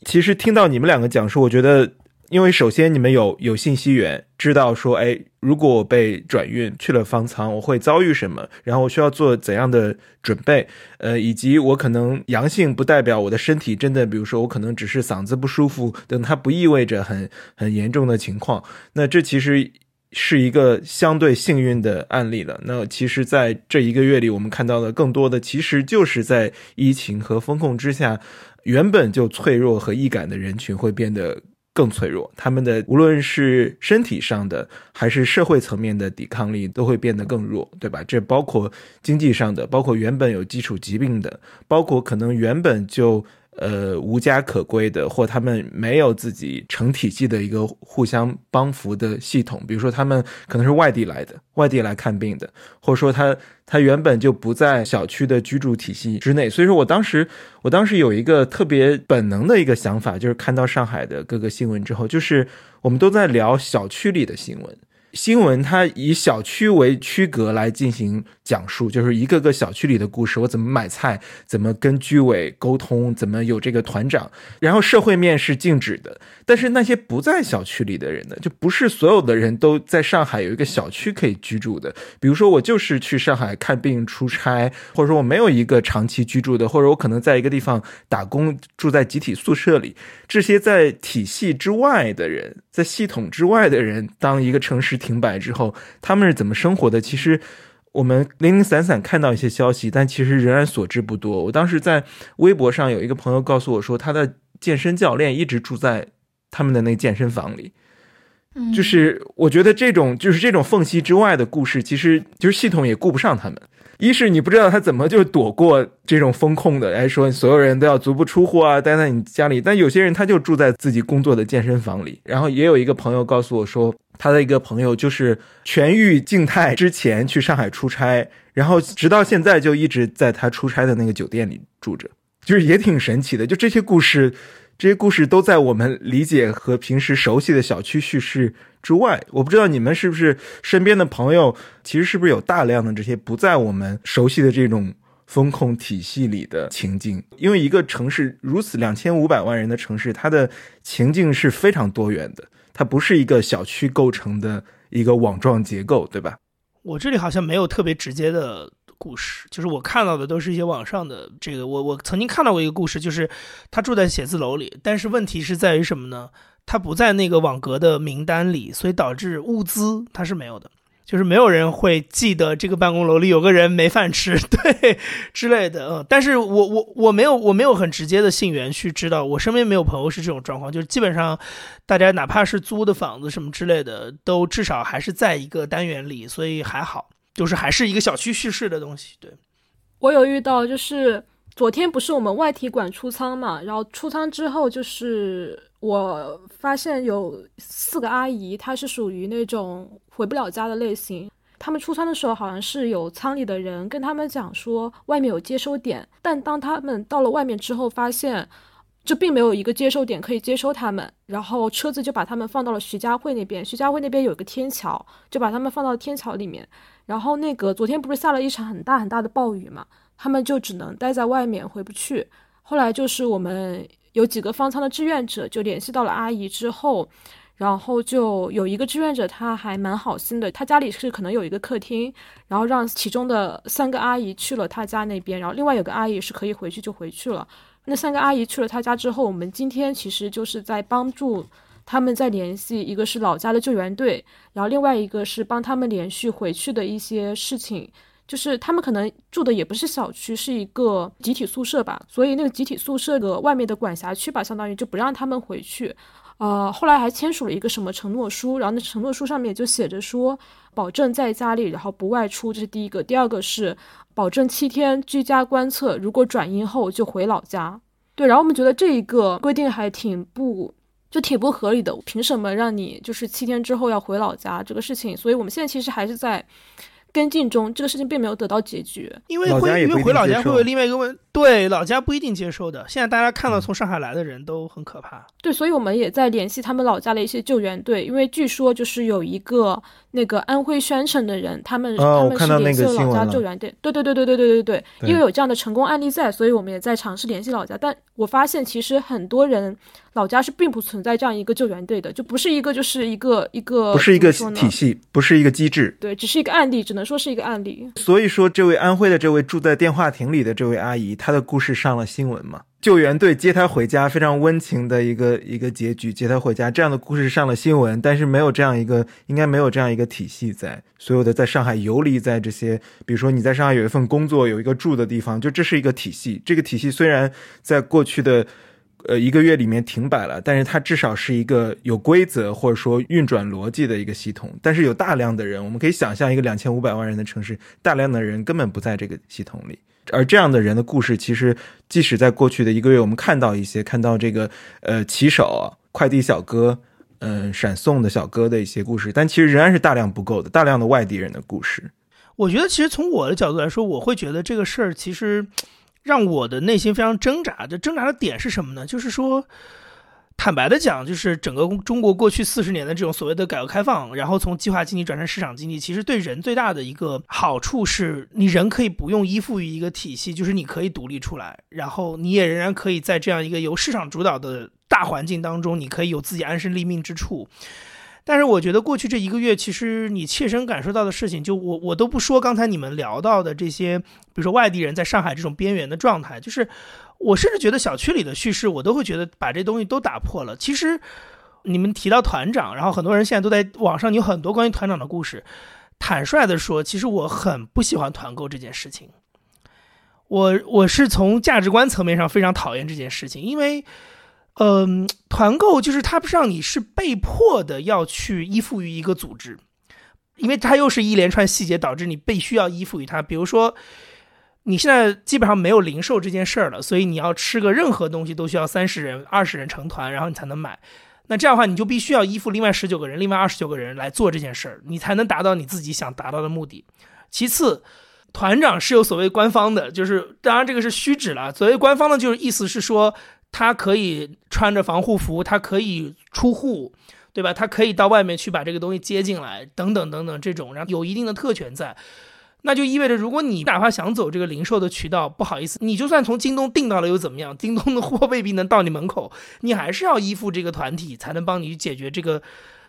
其实听到你们两个讲述，我觉得。因为首先你们有有信息源，知道说，哎，如果我被转运去了方舱，我会遭遇什么，然后我需要做怎样的准备，呃，以及我可能阳性不代表我的身体真的，比如说我可能只是嗓子不舒服等，它不意味着很很严重的情况。那这其实是一个相对幸运的案例了。那其实，在这一个月里，我们看到的更多的，其实就是在疫情和风控之下，原本就脆弱和易感的人群会变得。更脆弱，他们的无论是身体上的还是社会层面的抵抗力都会变得更弱，对吧？这包括经济上的，包括原本有基础疾病的，包括可能原本就。呃，无家可归的，或他们没有自己成体系的一个互相帮扶的系统，比如说他们可能是外地来的，外地来看病的，或者说他他原本就不在小区的居住体系之内。所以说我当时，我当时有一个特别本能的一个想法，就是看到上海的各个新闻之后，就是我们都在聊小区里的新闻。新闻它以小区为区隔来进行讲述，就是一个个小区里的故事。我怎么买菜，怎么跟居委沟通，怎么有这个团长。然后社会面是静止的，但是那些不在小区里的人呢，就不是所有的人都在上海有一个小区可以居住的。比如说我就是去上海看病出差，或者说我没有一个长期居住的，或者我可能在一个地方打工，住在集体宿舍里。这些在体系之外的人，在系统之外的人，当一个城市。停摆之后，他们是怎么生活的？其实我们零零散散看到一些消息，但其实仍然所知不多。我当时在微博上有一个朋友告诉我说，他的健身教练一直住在他们的那健身房里。就是我觉得这种就是这种缝隙之外的故事，其实就是系统也顾不上他们。一是你不知道他怎么就躲过这种风控的，来，说所有人都要足不出户啊，待在你家里。但有些人他就住在自己工作的健身房里。然后也有一个朋友告诉我说，他的一个朋友就是痊愈静态之前去上海出差，然后直到现在就一直在他出差的那个酒店里住着，就是也挺神奇的。就这些故事。这些故事都在我们理解和平时熟悉的小区叙事之外。我不知道你们是不是身边的朋友，其实是不是有大量的这些不在我们熟悉的这种风控体系里的情境？因为一个城市如此两千五百万人的城市，它的情境是非常多元的，它不是一个小区构成的一个网状结构，对吧？我这里好像没有特别直接的。故事就是我看到的都是一些网上的这个，我我曾经看到过一个故事，就是他住在写字楼里，但是问题是在于什么呢？他不在那个网格的名单里，所以导致物资他是没有的，就是没有人会记得这个办公楼里有个人没饭吃，对之类的。嗯，但是我我我没有我没有很直接的信源去知道，我身边没有朋友是这种状况，就是基本上大家哪怕是租的房子什么之类的，都至少还是在一个单元里，所以还好。就是还是一个小区叙事的东西，对。我有遇到，就是昨天不是我们外体馆出仓嘛，然后出仓之后，就是我发现有四个阿姨，她是属于那种回不了家的类型。他们出餐的时候，好像是有仓里的人跟他们讲说外面有接收点，但当他们到了外面之后，发现。就并没有一个接收点可以接收他们，然后车子就把他们放到了徐家汇那边。徐家汇那边有一个天桥，就把他们放到天桥里面。然后那个昨天不是下了一场很大很大的暴雨嘛，他们就只能待在外面回不去。后来就是我们有几个方舱的志愿者就联系到了阿姨之后，然后就有一个志愿者他还蛮好心的，他家里是可能有一个客厅，然后让其中的三个阿姨去了他家那边，然后另外有个阿姨是可以回去就回去了。那三个阿姨去了他家之后，我们今天其实就是在帮助他们在联系，一个是老家的救援队，然后另外一个是帮他们连续回去的一些事情。就是他们可能住的也不是小区，是一个集体宿舍吧，所以那个集体宿舍的外面的管辖区吧，相当于就不让他们回去。呃，后来还签署了一个什么承诺书，然后那承诺书上面就写着说，保证在家里，然后不外出，这是第一个。第二个是。保证七天居家观测，如果转阴后就回老家。对，然后我们觉得这一个规定还挺不，就挺不合理的。凭什么让你就是七天之后要回老家这个事情？所以我们现在其实还是在。跟进中，这个事情并没有得到解决，因为回因为回老家会有另外一个问，对老家不一定接受的。现在大家看到从上海来的人都很可怕，对，所以我们也在联系他们老家的一些救援队，因为据说就是有一个那个安徽宣城的人，他们他们是联系了老家救援队，对对对对对对对对，因为有这样的成功案例在，所以我们也在尝试联系老家，但我发现其实很多人。老家是并不存在这样一个救援队的，就不是一个，就是一个一个，不是一个体系，不是一个机制，对，只是一个案例，只能说是一个案例。所以说，这位安徽的这位住在电话亭里的这位阿姨，她的故事上了新闻嘛？救援队接他回家，非常温情的一个一个结局，接他回家这样的故事上了新闻，但是没有这样一个，应该没有这样一个体系在所有的在上海游离在这些，比如说你在上海有一份工作，有一个住的地方，就这是一个体系。这个体系虽然在过去的。呃，一个月里面停摆了，但是它至少是一个有规则或者说运转逻辑的一个系统。但是有大量的人，我们可以想象一个两千五百万人的城市，大量的人根本不在这个系统里。而这样的人的故事，其实即使在过去的一个月，我们看到一些，看到这个呃骑手、快递小哥、嗯闪送的小哥的一些故事，但其实仍然是大量不够的，大量的外地人的故事。我觉得，其实从我的角度来说，我会觉得这个事儿其实。让我的内心非常挣扎。这挣扎的点是什么呢？就是说，坦白的讲，就是整个中国过去四十年的这种所谓的改革开放，然后从计划经济转成市场经济，其实对人最大的一个好处是，你人可以不用依附于一个体系，就是你可以独立出来，然后你也仍然可以在这样一个由市场主导的大环境当中，你可以有自己安身立命之处。但是我觉得过去这一个月，其实你切身感受到的事情，就我我都不说刚才你们聊到的这些，比如说外地人在上海这种边缘的状态，就是我甚至觉得小区里的叙事，我都会觉得把这东西都打破了。其实你们提到团长，然后很多人现在都在网上有很多关于团长的故事。坦率的说，其实我很不喜欢团购这件事情。我我是从价值观层面上非常讨厌这件事情，因为。嗯，团购就是它不是让你是被迫的要去依附于一个组织，因为它又是一连串细节导致你必须要依附于它。比如说，你现在基本上没有零售这件事儿了，所以你要吃个任何东西都需要三十人、二十人成团，然后你才能买。那这样的话，你就必须要依附另外十九个人、另外二十九个人来做这件事儿，你才能达到你自己想达到的目的。其次，团长是有所谓官方的，就是当然这个是虚指了。所谓官方的，就是意思是说他可以穿着防护服，他可以出户，对吧？他可以到外面去把这个东西接进来，等等等等这种，然后有一定的特权在。那就意味着，如果你哪怕想走这个零售的渠道，不好意思，你就算从京东订到了又怎么样？京东的货未必能到你门口，你还是要依附这个团体，才能帮你解决这个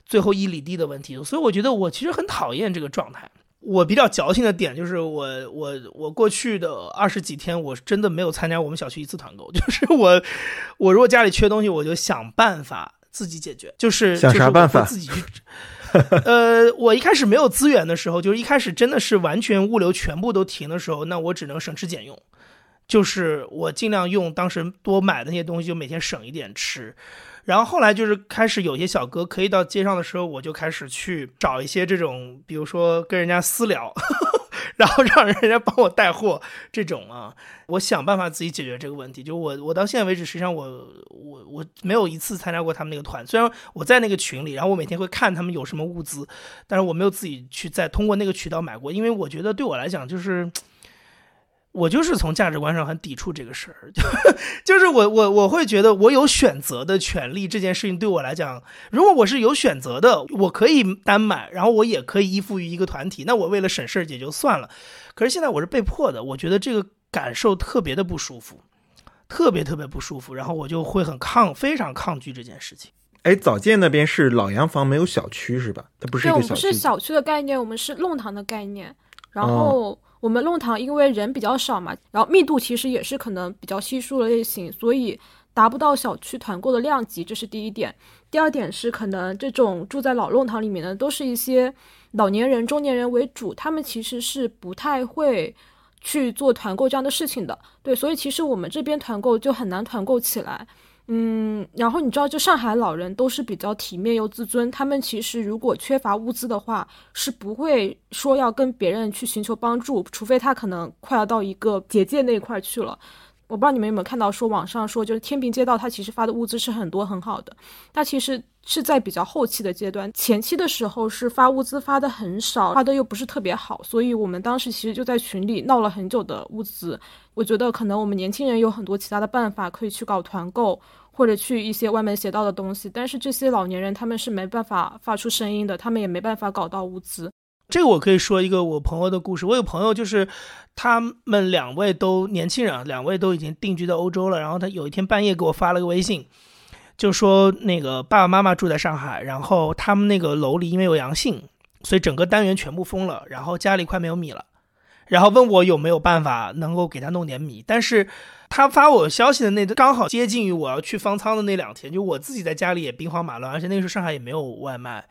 最后一里地的问题。所以我觉得我其实很讨厌这个状态。我比较矫情的点就是，我我我过去的二十几天，我真的没有参加我们小区一次团购。就是我我如果家里缺东西，我就想办法自己解决。就是想啥办法？自己去。呃，我一开始没有资源的时候，就是一开始真的是完全物流全部都停的时候，那我只能省吃俭用，就是我尽量用当时多买的那些东西，就每天省一点吃。然后后来就是开始有些小哥可以到街上的时候，我就开始去找一些这种，比如说跟人家私聊。然后让人家帮我带货，这种啊，我想办法自己解决这个问题。就我，我到现在为止，实际上我，我，我没有一次参加过他们那个团。虽然我在那个群里，然后我每天会看他们有什么物资，但是我没有自己去再通过那个渠道买过，因为我觉得对我来讲就是。我就是从价值观上很抵触这个事儿，就就是我我我会觉得我有选择的权利，这件事情对我来讲，如果我是有选择的，我可以单买，然后我也可以依附于一个团体，那我为了省事儿也就算了。可是现在我是被迫的，我觉得这个感受特别的不舒服，特别特别不舒服，然后我就会很抗，非常抗拒这件事情。哎，早建那边是老洋房，没有小区是吧？它不是一个小区。不是小区的概念，我们是弄堂的概念，然后。我们弄堂因为人比较少嘛，然后密度其实也是可能比较稀疏的类型，所以达不到小区团购的量级，这是第一点。第二点是可能这种住在老弄堂里面的都是一些老年人、中年人为主，他们其实是不太会去做团购这样的事情的。对，所以其实我们这边团购就很难团购起来。嗯，然后你知道，就上海老人都是比较体面又自尊，他们其实如果缺乏物资的话，是不会说要跟别人去寻求帮助，除非他可能快要到一个结界那一块去了。我不知道你们有没有看到，说网上说就是天平街道，他其实发的物资是很多很好的，但其实是在比较后期的阶段，前期的时候是发物资发的很少，发的又不是特别好，所以我们当时其实就在群里闹了很久的物资。我觉得可能我们年轻人有很多其他的办法可以去搞团购。或者去一些歪门邪道的东西，但是这些老年人他们是没办法发出声音的，他们也没办法搞到物资。这个我可以说一个我朋友的故事。我有朋友就是他们两位都年轻人，两位都已经定居在欧洲了。然后他有一天半夜给我发了个微信，就说那个爸爸妈妈住在上海，然后他们那个楼里因为有阳性，所以整个单元全部封了，然后家里快没有米了，然后问我有没有办法能够给他弄点米，但是。他发我消息的那刚好接近于我要去方舱的那两天，就我自己在家里也兵荒马乱，而且那个时候上海也没有外卖。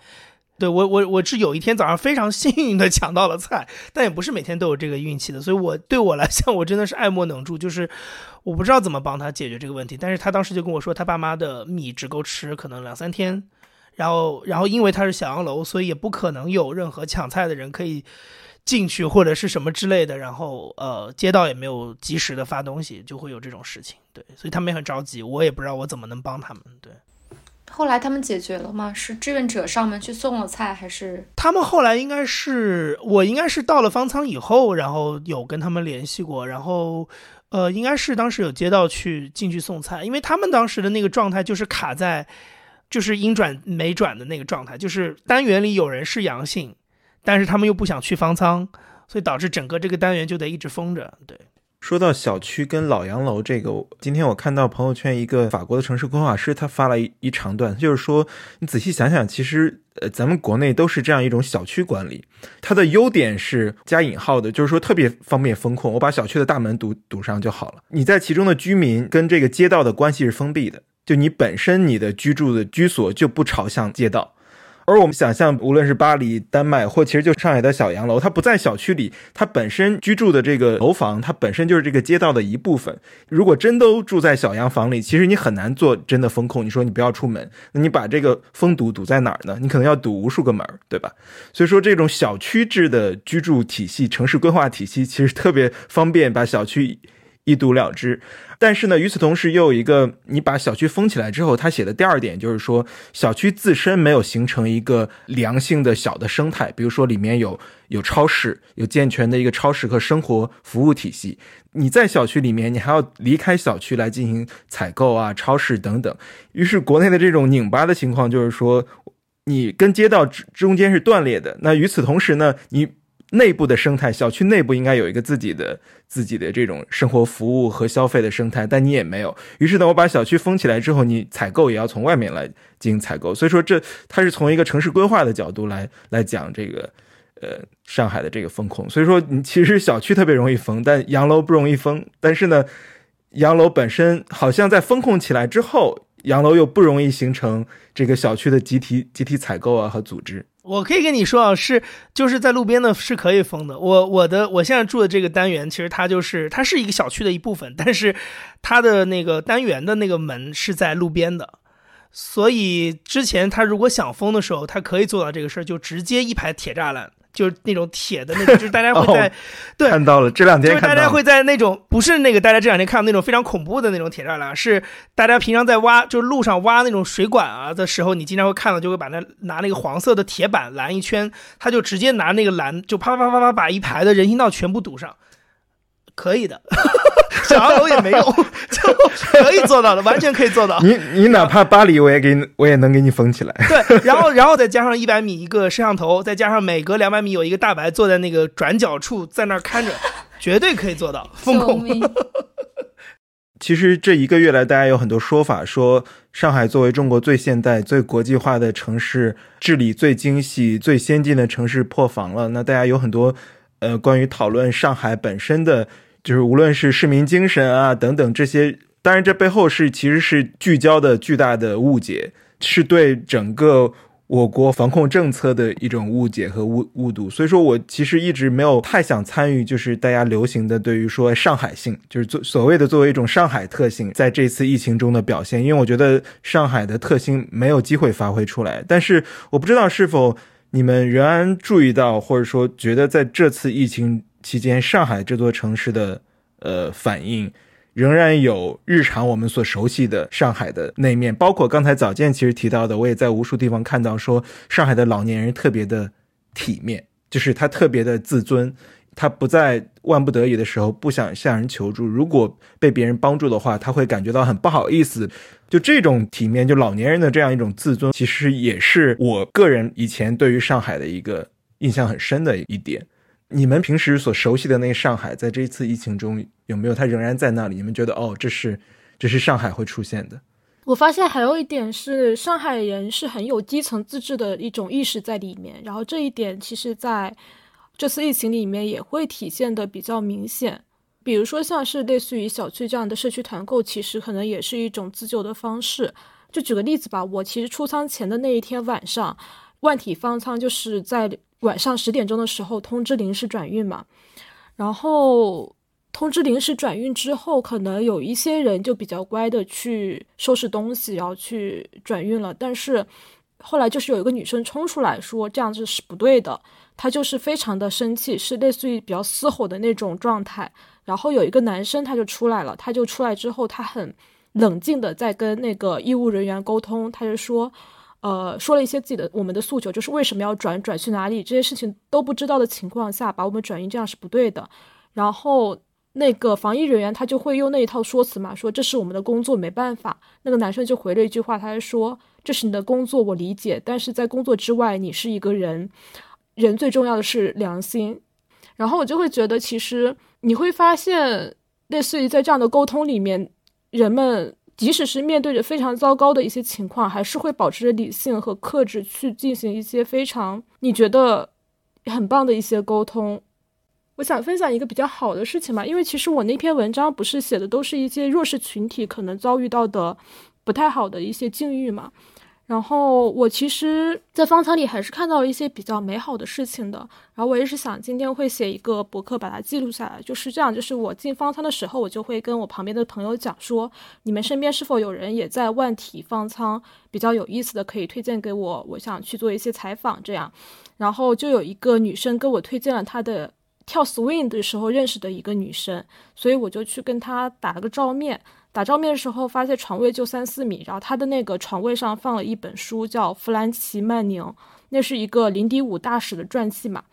对我，我我是有一天早上非常幸运的抢到了菜，但也不是每天都有这个运气的，所以我对我来讲，我真的是爱莫能助，就是我不知道怎么帮他解决这个问题。但是他当时就跟我说，他爸妈的米只够吃可能两三天，然后然后因为他是小洋楼，所以也不可能有任何抢菜的人可以。进去或者是什么之类的，然后呃，街道也没有及时的发东西，就会有这种事情。对，所以他们也很着急，我也不知道我怎么能帮他们。对，后来他们解决了吗？是志愿者上门去送了菜，还是他们后来应该是我应该是到了方舱以后，然后有跟他们联系过，然后呃，应该是当时有街道去进去送菜，因为他们当时的那个状态就是卡在就是阴转没转的那个状态，就是单元里有人是阳性。但是他们又不想去方舱，所以导致整个这个单元就得一直封着。对，说到小区跟老洋楼这个，今天我看到朋友圈一个法国的城市规划师，他发了一一长段，就是说你仔细想想，其实呃咱们国内都是这样一种小区管理，它的优点是加引号的，就是说特别方便风控，我把小区的大门堵堵上就好了。你在其中的居民跟这个街道的关系是封闭的，就你本身你的居住的居所就不朝向街道。而我们想象，无论是巴黎、丹麦，或其实就上海的小洋楼，它不在小区里，它本身居住的这个楼房，它本身就是这个街道的一部分。如果真都住在小洋房里，其实你很难做真的风控。你说你不要出门，那你把这个封堵堵在哪儿呢？你可能要堵无数个门，对吧？所以说，这种小区制的居住体系、城市规划体系，其实特别方便把小区一堵了之。但是呢，与此同时又有一个，你把小区封起来之后，他写的第二点就是说，小区自身没有形成一个良性的小的生态，比如说里面有有超市，有健全的一个超市和生活服务体系。你在小区里面，你还要离开小区来进行采购啊、超市等等。于是国内的这种拧巴的情况就是说，你跟街道之中间是断裂的。那与此同时呢，你。内部的生态，小区内部应该有一个自己的自己的这种生活服务和消费的生态，但你也没有。于是呢，我把小区封起来之后，你采购也要从外面来进行采购。所以说，这它是从一个城市规划的角度来来讲这个，呃，上海的这个风控。所以说，你其实小区特别容易封，但洋楼不容易封。但是呢，洋楼本身好像在风控起来之后，洋楼又不容易形成这个小区的集体集体采购啊和组织。我可以跟你说啊，是就是在路边的是可以封的。我我的我现在住的这个单元，其实它就是它是一个小区的一部分，但是它的那个单元的那个门是在路边的，所以之前他如果想封的时候，他可以做到这个事儿，就直接一排铁栅栏。就是那种铁的那种，就是大家会在，对，看到了这两天，就是大家会在那种不是那个大家这两天看到那种非常恐怖的那种铁栅栏，是大家平常在挖，就是路上挖那种水管啊的时候，你经常会看到，就会把那拿那个黄色的铁板拦一圈，他就直接拿那个拦，就啪啪啪啪把一排的人行道全部堵上。可以的，小洋楼也没用，就可以做到的，完全可以做到。你你哪怕巴黎，我也给你，我也能给你封起来。对，然后然后再加上一百米一个摄像头，再加上每隔两百米有一个大白坐在那个转角处，在那儿看着，绝对可以做到风控。其实这一个月来，大家有很多说法，说上海作为中国最现代、最国际化的城市，治理最精细、最先进的城市破防了。那大家有很多。呃，关于讨论上海本身的，就是无论是市民精神啊等等这些，当然这背后是其实是聚焦的巨大的误解，是对整个我国防控政策的一种误解和误误读。所以说我其实一直没有太想参与，就是大家流行的对于说上海性，就是作所谓的作为一种上海特性，在这次疫情中的表现，因为我觉得上海的特性没有机会发挥出来。但是我不知道是否。你们仍然注意到，或者说觉得在这次疫情期间，上海这座城市的呃反应仍然有日常我们所熟悉的上海的那面，包括刚才早见其实提到的，我也在无数地方看到说，上海的老年人特别的体面，就是他特别的自尊。他不在万不得已的时候不想向人求助，如果被别人帮助的话，他会感觉到很不好意思。就这种体面，就老年人的这样一种自尊，其实也是我个人以前对于上海的一个印象很深的一点。你们平时所熟悉的那个上海，在这一次疫情中有没有？他仍然在那里？你们觉得哦，这是这是上海会出现的？我发现还有一点是，上海人是很有基层自治的一种意识在里面，然后这一点其实，在。这次疫情里面也会体现的比较明显，比如说像是类似于小区这样的社区团购，其实可能也是一种自救的方式。就举个例子吧，我其实出仓前的那一天晚上，万体方舱就是在晚上十点钟的时候通知临时转运嘛，然后通知临时转运之后，可能有一些人就比较乖的去收拾东西，然后去转运了，但是后来就是有一个女生冲出来说这样子是不对的。她就是非常的生气，是类似于比较嘶吼的那种状态。然后有一个男生他就出来了，他就出来之后，他很冷静的在跟那个医务人员沟通，他就说，呃，说了一些自己的我们的诉求，就是为什么要转转去哪里这些事情都不知道的情况下把我们转运，这样是不对的。然后那个防疫人员他就会用那一套说辞嘛，说这是我们的工作，没办法。那个男生就回了一句话，他就说这是你的工作，我理解，但是在工作之外，你是一个人。人最重要的是良心，然后我就会觉得，其实你会发现，类似于在这样的沟通里面，人们即使是面对着非常糟糕的一些情况，还是会保持着理性和克制去进行一些非常你觉得很棒的一些沟通。我想分享一个比较好的事情嘛，因为其实我那篇文章不是写的都是一些弱势群体可能遭遇到的不太好的一些境遇嘛。然后我其实，在方舱里还是看到一些比较美好的事情的。然后我也是想今天会写一个博客，把它记录下来。就是这样，就是我进方舱的时候，我就会跟我旁边的朋友讲说，你们身边是否有人也在万体方舱，比较有意思的可以推荐给我，我想去做一些采访这样。然后就有一个女生跟我推荐了她的跳 swing 的时候认识的一个女生，所以我就去跟她打了个照面。打照面的时候，发现床位就三四米，然后他的那个床位上放了一本书，叫《弗兰奇曼宁》，那是一个林迪武大使的传记嘛。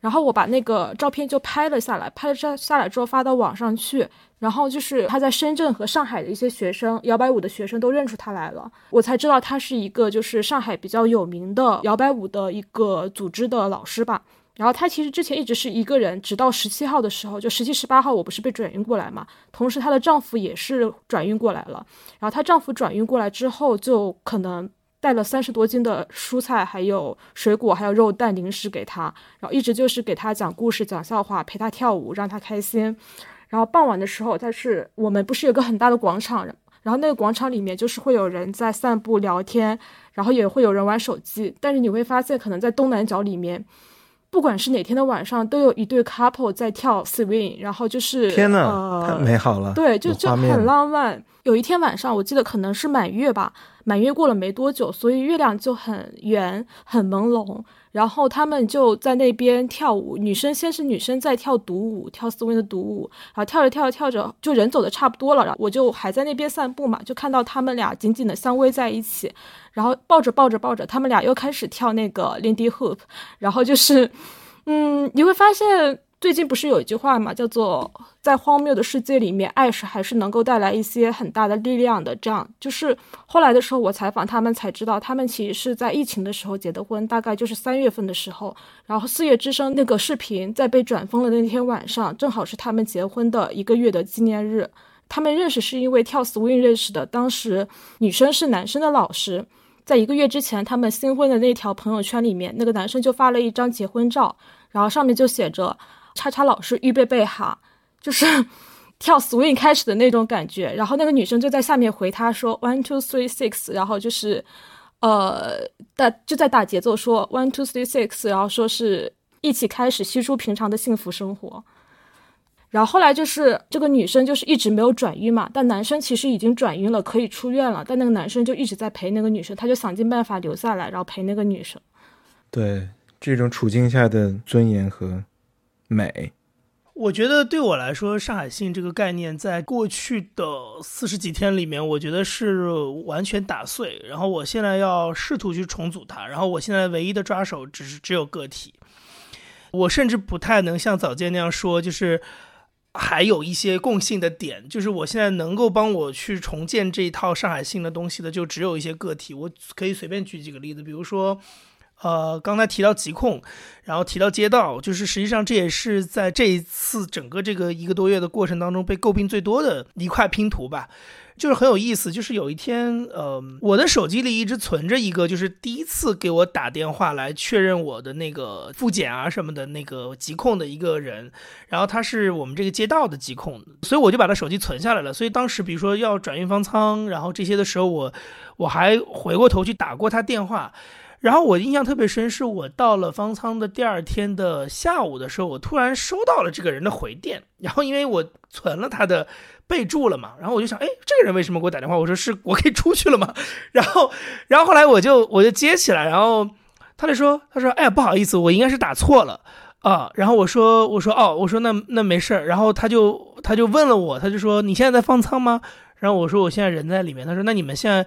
然后我把那个照片就拍了下来，拍了下下来之后发到网上去，然后就是他在深圳和上海的一些学生，摇摆舞的学生都认出他来了，我才知道他是一个就是上海比较有名的摇摆舞的一个组织的老师吧。然后她其实之前一直是一个人，直到十七号的时候，就十七、十八号，我不是被转运过来嘛。同时，她的丈夫也是转运过来了。然后她丈夫转运过来之后，就可能带了三十多斤的蔬菜、还有水果、还有肉蛋、零食给她，然后一直就是给她讲故事、讲笑话，陪她跳舞，让她开心。然后傍晚的时候，但是我们不是有个很大的广场，然后那个广场里面就是会有人在散步聊天，然后也会有人玩手机。但是你会发现，可能在东南角里面。不管是哪天的晚上，都有一对 couple 在跳 swing，然后就是天呐，太美好了，对，就就很浪漫。有一天晚上，我记得可能是满月吧，满月过了没多久，所以月亮就很圆，很朦胧。然后他们就在那边跳舞，女生先是女生在跳独舞，跳 swing 的独舞，然后跳着跳着跳着，就人走的差不多了，然后我就还在那边散步嘛，就看到他们俩紧紧的相偎在一起，然后抱着抱着抱着，他们俩又开始跳那个 Lindy Hoop 然后就是，嗯，你会发现。最近不是有一句话嘛，叫做在荒谬的世界里面，爱是还是能够带来一些很大的力量的。这样就是后来的时候，我采访他们才知道，他们其实是在疫情的时候结的婚，大概就是三月份的时候。然后四月之声那个视频在被转封的那天晚上，正好是他们结婚的一个月的纪念日。他们认识是因为跳 swing 认识的，当时女生是男生的老师。在一个月之前，他们新婚的那条朋友圈里面，那个男生就发了一张结婚照，然后上面就写着。叉叉老师预备备哈，就是 跳 swing 开始的那种感觉，然后那个女生就在下面回他说 one two three six，然后就是呃打就在打节奏说 one two three six，然后说是一起开始稀疏平常的幸福生活。然后后来就是这个女生就是一直没有转运嘛，但男生其实已经转运了，可以出院了，但那个男生就一直在陪那个女生，他就想尽办法留下来，然后陪那个女生。对这种处境下的尊严和。美，我觉得对我来说，上海信这个概念，在过去的四十几天里面，我觉得是完全打碎。然后我现在要试图去重组它。然后我现在唯一的抓手只是只有个体。我甚至不太能像早见那样说，就是还有一些共性的点。就是我现在能够帮我去重建这一套上海性的东西的，就只有一些个体。我可以随便举几个例子，比如说。呃，刚才提到疾控，然后提到街道，就是实际上这也是在这一次整个这个一个多月的过程当中被诟病最多的一块拼图吧，就是很有意思。就是有一天，呃，我的手机里一直存着一个，就是第一次给我打电话来确认我的那个复检啊什么的那个疾控的一个人，然后他是我们这个街道的疾控，所以我就把他手机存下来了。所以当时比如说要转运方舱，然后这些的时候，我我还回过头去打过他电话。然后我印象特别深，是我到了方舱的第二天的下午的时候，我突然收到了这个人的回电。然后因为我存了他的备注了嘛，然后我就想，哎，这个人为什么给我打电话？我说是我可以出去了吗？然后，然后后来我就我就接起来，然后他就说，他说，哎，不好意思，我应该是打错了啊。然后我说，我说，哦，我说那那没事。然后他就他就问了我，他就说你现在在放舱吗？然后我说我现在人在里面。他说那你们现在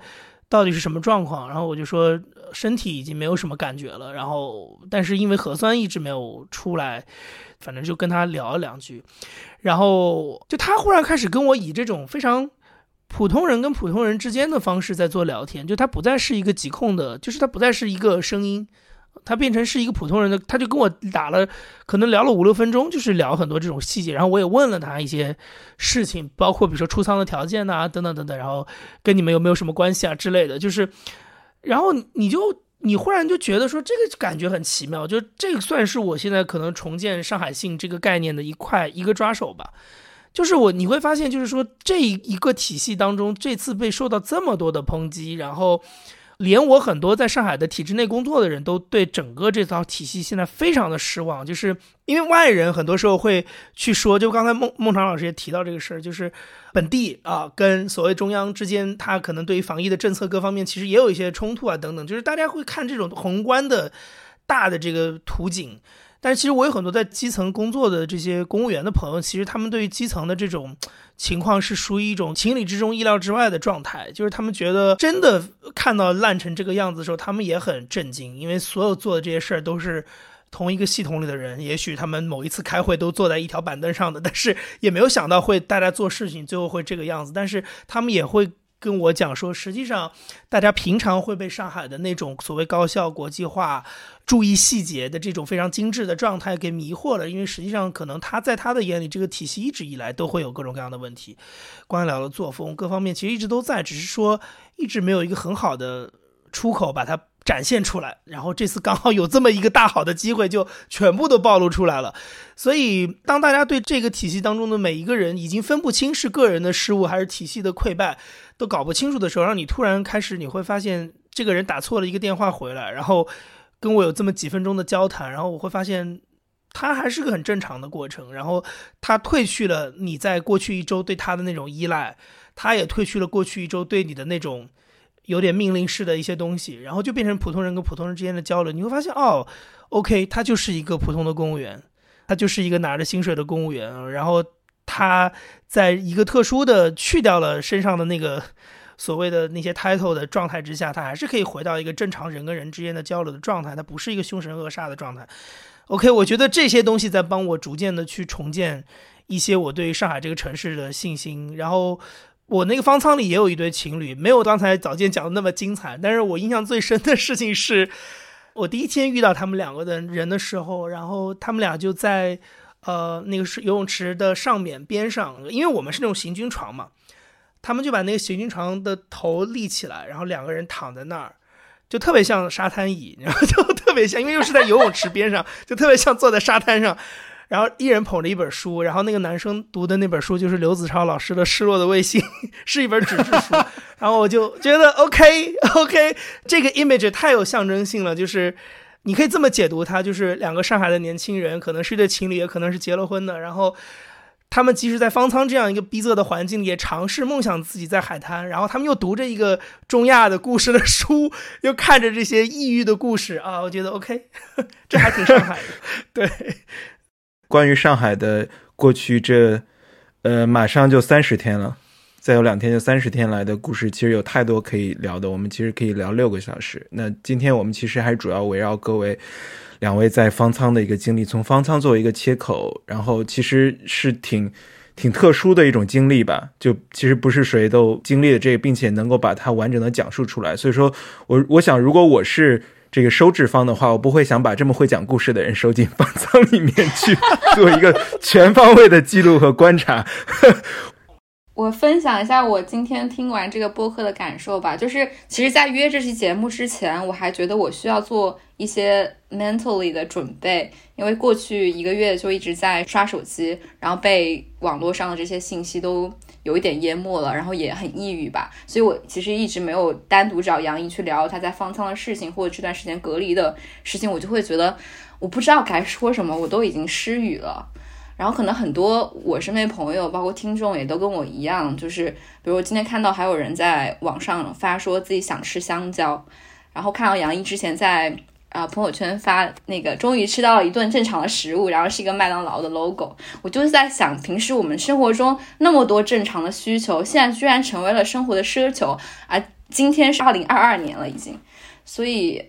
到底是什么状况？然后我就说。身体已经没有什么感觉了，然后但是因为核酸一直没有出来，反正就跟他聊了两句，然后就他忽然开始跟我以这种非常普通人跟普通人之间的方式在做聊天，就他不再是一个疾控的，就是他不再是一个声音，他变成是一个普通人的，他就跟我打了，可能聊了五六分钟，就是聊很多这种细节，然后我也问了他一些事情，包括比如说出舱的条件呐，等等等等，然后跟你们有没有什么关系啊之类的，就是。然后你就你忽然就觉得说这个感觉很奇妙，就这个算是我现在可能重建上海信这个概念的一块一个抓手吧。就是我你会发现，就是说这一个体系当中，这次被受到这么多的抨击，然后连我很多在上海的体制内工作的人都对整个这套体系现在非常的失望，就是因为外人很多时候会去说，就刚才孟孟尝老师也提到这个事儿，就是本地啊跟所谓中央之间，他可能对于防疫的政策各方面其实也有一些冲突啊等等，就是大家会看这种宏观的大的这个图景。但是其实我有很多在基层工作的这些公务员的朋友，其实他们对于基层的这种情况是属于一种情理之中、意料之外的状态，就是他们觉得真的看到烂成这个样子的时候，他们也很震惊，因为所有做的这些事儿都是同一个系统里的人，也许他们某一次开会都坐在一条板凳上的，但是也没有想到会大家做事情最后会这个样子，但是他们也会。跟我讲说，实际上大家平常会被上海的那种所谓高效国际化、注意细节的这种非常精致的状态给迷惑了，因为实际上可能他在他的眼里，这个体系一直以来都会有各种各样的问题，官僚的作风各方面其实一直都在，只是说一直没有一个很好的出口把它。展现出来，然后这次刚好有这么一个大好的机会，就全部都暴露出来了。所以，当大家对这个体系当中的每一个人已经分不清是个人的失误还是体系的溃败，都搞不清楚的时候，让你突然开始，你会发现这个人打错了一个电话回来，然后跟我有这么几分钟的交谈，然后我会发现他还是个很正常的过程，然后他褪去了你在过去一周对他的那种依赖，他也褪去了过去一周对你的那种。有点命令式的一些东西，然后就变成普通人跟普通人之间的交流。你会发现，哦，OK，他就是一个普通的公务员，他就是一个拿着薪水的公务员。然后他在一个特殊的去掉了身上的那个所谓的那些 title 的状态之下，他还是可以回到一个正常人跟人之间的交流的状态。他不是一个凶神恶煞的状态。OK，我觉得这些东西在帮我逐渐的去重建一些我对上海这个城市的信心。然后。我那个方舱里也有一对情侣，没有刚才早间讲的那么精彩。但是我印象最深的事情是，我第一天遇到他们两个的人的时候，然后他们俩就在，呃，那个是游泳池的上面边上，因为我们是那种行军床嘛，他们就把那个行军床的头立起来，然后两个人躺在那儿，就特别像沙滩椅，然后就特别像，因为又是在游泳池边上，就特别像坐在沙滩上。然后一人捧着一本书，然后那个男生读的那本书就是刘子超老师的《失落的卫星》，是一本纸质书。然后我就觉得 OK OK，这个 image 太有象征性了，就是你可以这么解读它，就是两个上海的年轻人，可能是一对情侣，也可能是结了婚的。然后他们即使在方舱这样一个逼仄的环境，也尝试梦想自己在海滩。然后他们又读着一个中亚的故事的书，又看着这些异域的故事啊，我觉得 OK，这还挺上海的，对。关于上海的过去这，呃，马上就三十天了，再有两天就三十天来的故事，其实有太多可以聊的。我们其实可以聊六个小时。那今天我们其实还主要围绕各位两位在方舱的一个经历，从方舱作为一个切口，然后其实是挺挺特殊的一种经历吧。就其实不是谁都经历了这个，并且能够把它完整的讲述出来。所以说我我想，如果我是。这个收治方的话，我不会想把这么会讲故事的人收进方舱里面去 做一个全方位的记录和观察。我分享一下我今天听完这个播客的感受吧。就是，其实，在约这期节目之前，我还觉得我需要做一些 mentally 的准备，因为过去一个月就一直在刷手机，然后被网络上的这些信息都。有一点淹没了，然后也很抑郁吧，所以我其实一直没有单独找杨怡去聊他在方舱的事情，或者这段时间隔离的事情，我就会觉得我不知道该说什么，我都已经失语了。然后可能很多我身边朋友，包括听众也都跟我一样，就是比如我今天看到还有人在网上发说自己想吃香蕉，然后看到杨毅之前在。啊！朋友圈发那个，终于吃到了一顿正常的食物，然后是一个麦当劳的 logo。我就是在想，平时我们生活中那么多正常的需求，现在居然成为了生活的奢求。而今天是二零二二年了，已经，所以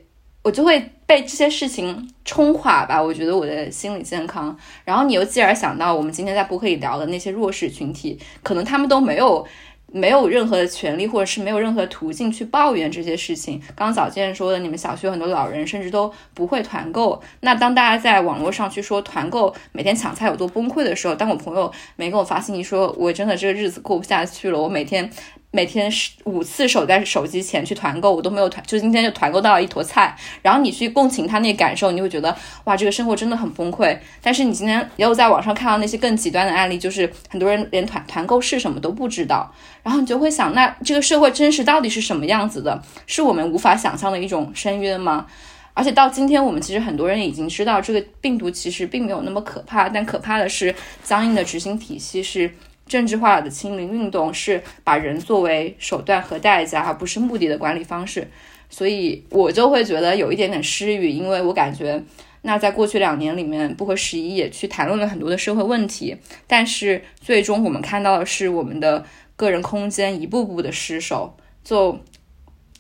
我就会被这些事情冲垮吧。我觉得我的心理健康，然后你又继而想到我们今天在播客里聊的那些弱势群体，可能他们都没有。没有任何的权利，或者是没有任何途径去抱怨这些事情。刚早见说的，你们小区有很多老人，甚至都不会团购。那当大家在网络上去说团购每天抢菜有多崩溃的时候，当我朋友没给我发信息说，我真的这个日子过不下去了，我每天每天五次守在手机前去团购，我都没有团，就今天就团购到了一坨菜。然后你去共情他那个感受，你会觉得哇，这个生活真的很崩溃。但是你今天也有在网上看到那些更极端的案例，就是很多人连团团购是什么都不知道。然后你就会想，那这个社会真实到底是什么样子的？是我们无法想象的一种深渊吗？而且到今天，我们其实很多人已经知道，这个病毒其实并没有那么可怕，但可怕的是僵硬的执行体系是。政治化的清零运动是把人作为手段和代价，而不是目的的管理方式，所以我就会觉得有一点点失语，因为我感觉，那在过去两年里面，不合时宜也去谈论了很多的社会问题，但是最终我们看到的是我们的个人空间一步步的失守，就。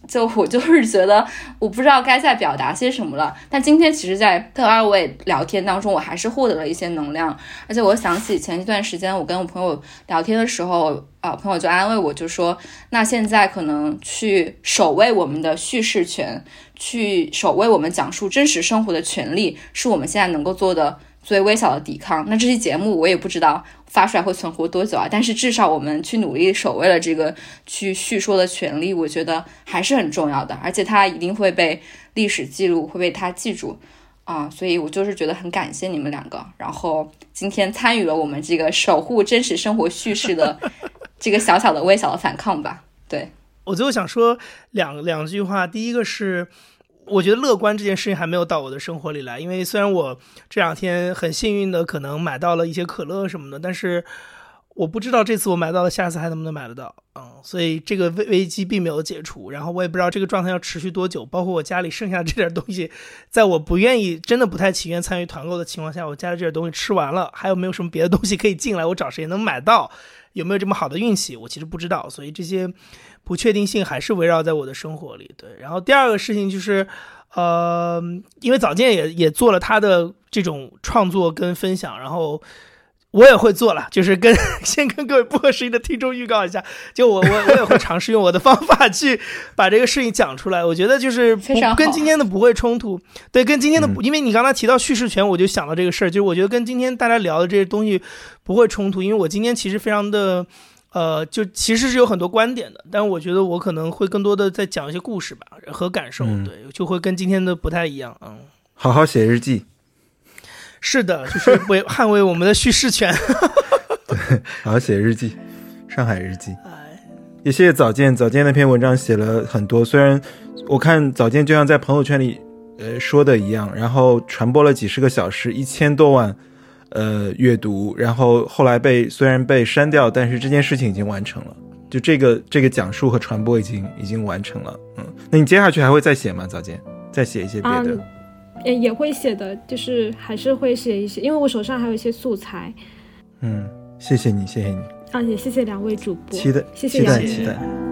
就我就是觉得，我不知道该在表达些什么了。但今天其实，在跟二位聊天当中，我还是获得了一些能量。而且我想起前一段时间，我跟我朋友聊天的时候，啊，朋友就安慰我，就说：“那现在可能去守卫我们的叙事权，去守卫我们讲述真实生活的权利，是我们现在能够做的。”最微小的抵抗，那这期节目我也不知道发出来会存活多久啊。但是至少我们去努力守卫了这个去叙说的权利，我觉得还是很重要的，而且它一定会被历史记录，会被他记住啊。所以我就是觉得很感谢你们两个，然后今天参与了我们这个守护真实生活叙事的 这个小小的微小的反抗吧。对我最后想说两两句话，第一个是。我觉得乐观这件事情还没有到我的生活里来，因为虽然我这两天很幸运的可能买到了一些可乐什么的，但是我不知道这次我买到了，下次还能不能买得到，嗯，所以这个危危机并没有解除，然后我也不知道这个状态要持续多久，包括我家里剩下这点东西，在我不愿意、真的不太情愿参与团购的情况下，我家里这点东西吃完了，还有没有什么别的东西可以进来？我找谁能买到？有没有这么好的运气？我其实不知道，所以这些。不确定性还是围绕在我的生活里，对。然后第二个事情就是，呃，因为早见也也做了他的这种创作跟分享，然后我也会做了，就是跟 先跟各位不合时宜的听众预告一下，就我我我也会尝试用我的方法去把这个事情讲出来。我觉得就是不跟今天的不会冲突，对，跟今天的，因为你刚才提到叙事权，我就想到这个事儿，就是我觉得跟今天大家聊的这些东西不会冲突，因为我今天其实非常的。呃，就其实是有很多观点的，但我觉得我可能会更多的在讲一些故事吧和感受，对，就会跟今天的不太一样，嗯。好好写日记，是的，就是为 捍卫我们的叙事权。对，好好写日记，上海日记。也谢谢早见，早见那篇文章写了很多，虽然我看早见就像在朋友圈里呃说的一样，然后传播了几十个小时，一千多万。呃，阅读，然后后来被虽然被删掉，但是这件事情已经完成了。就这个这个讲述和传播已经已经完成了。嗯，那你接下去还会再写吗？早间再写一些别的？也也会写的，就是还是会写一些，因为我手上还有一些素材。嗯，谢谢你，谢谢你。啊，也谢谢两位主播。期待，谢谢期待，期待。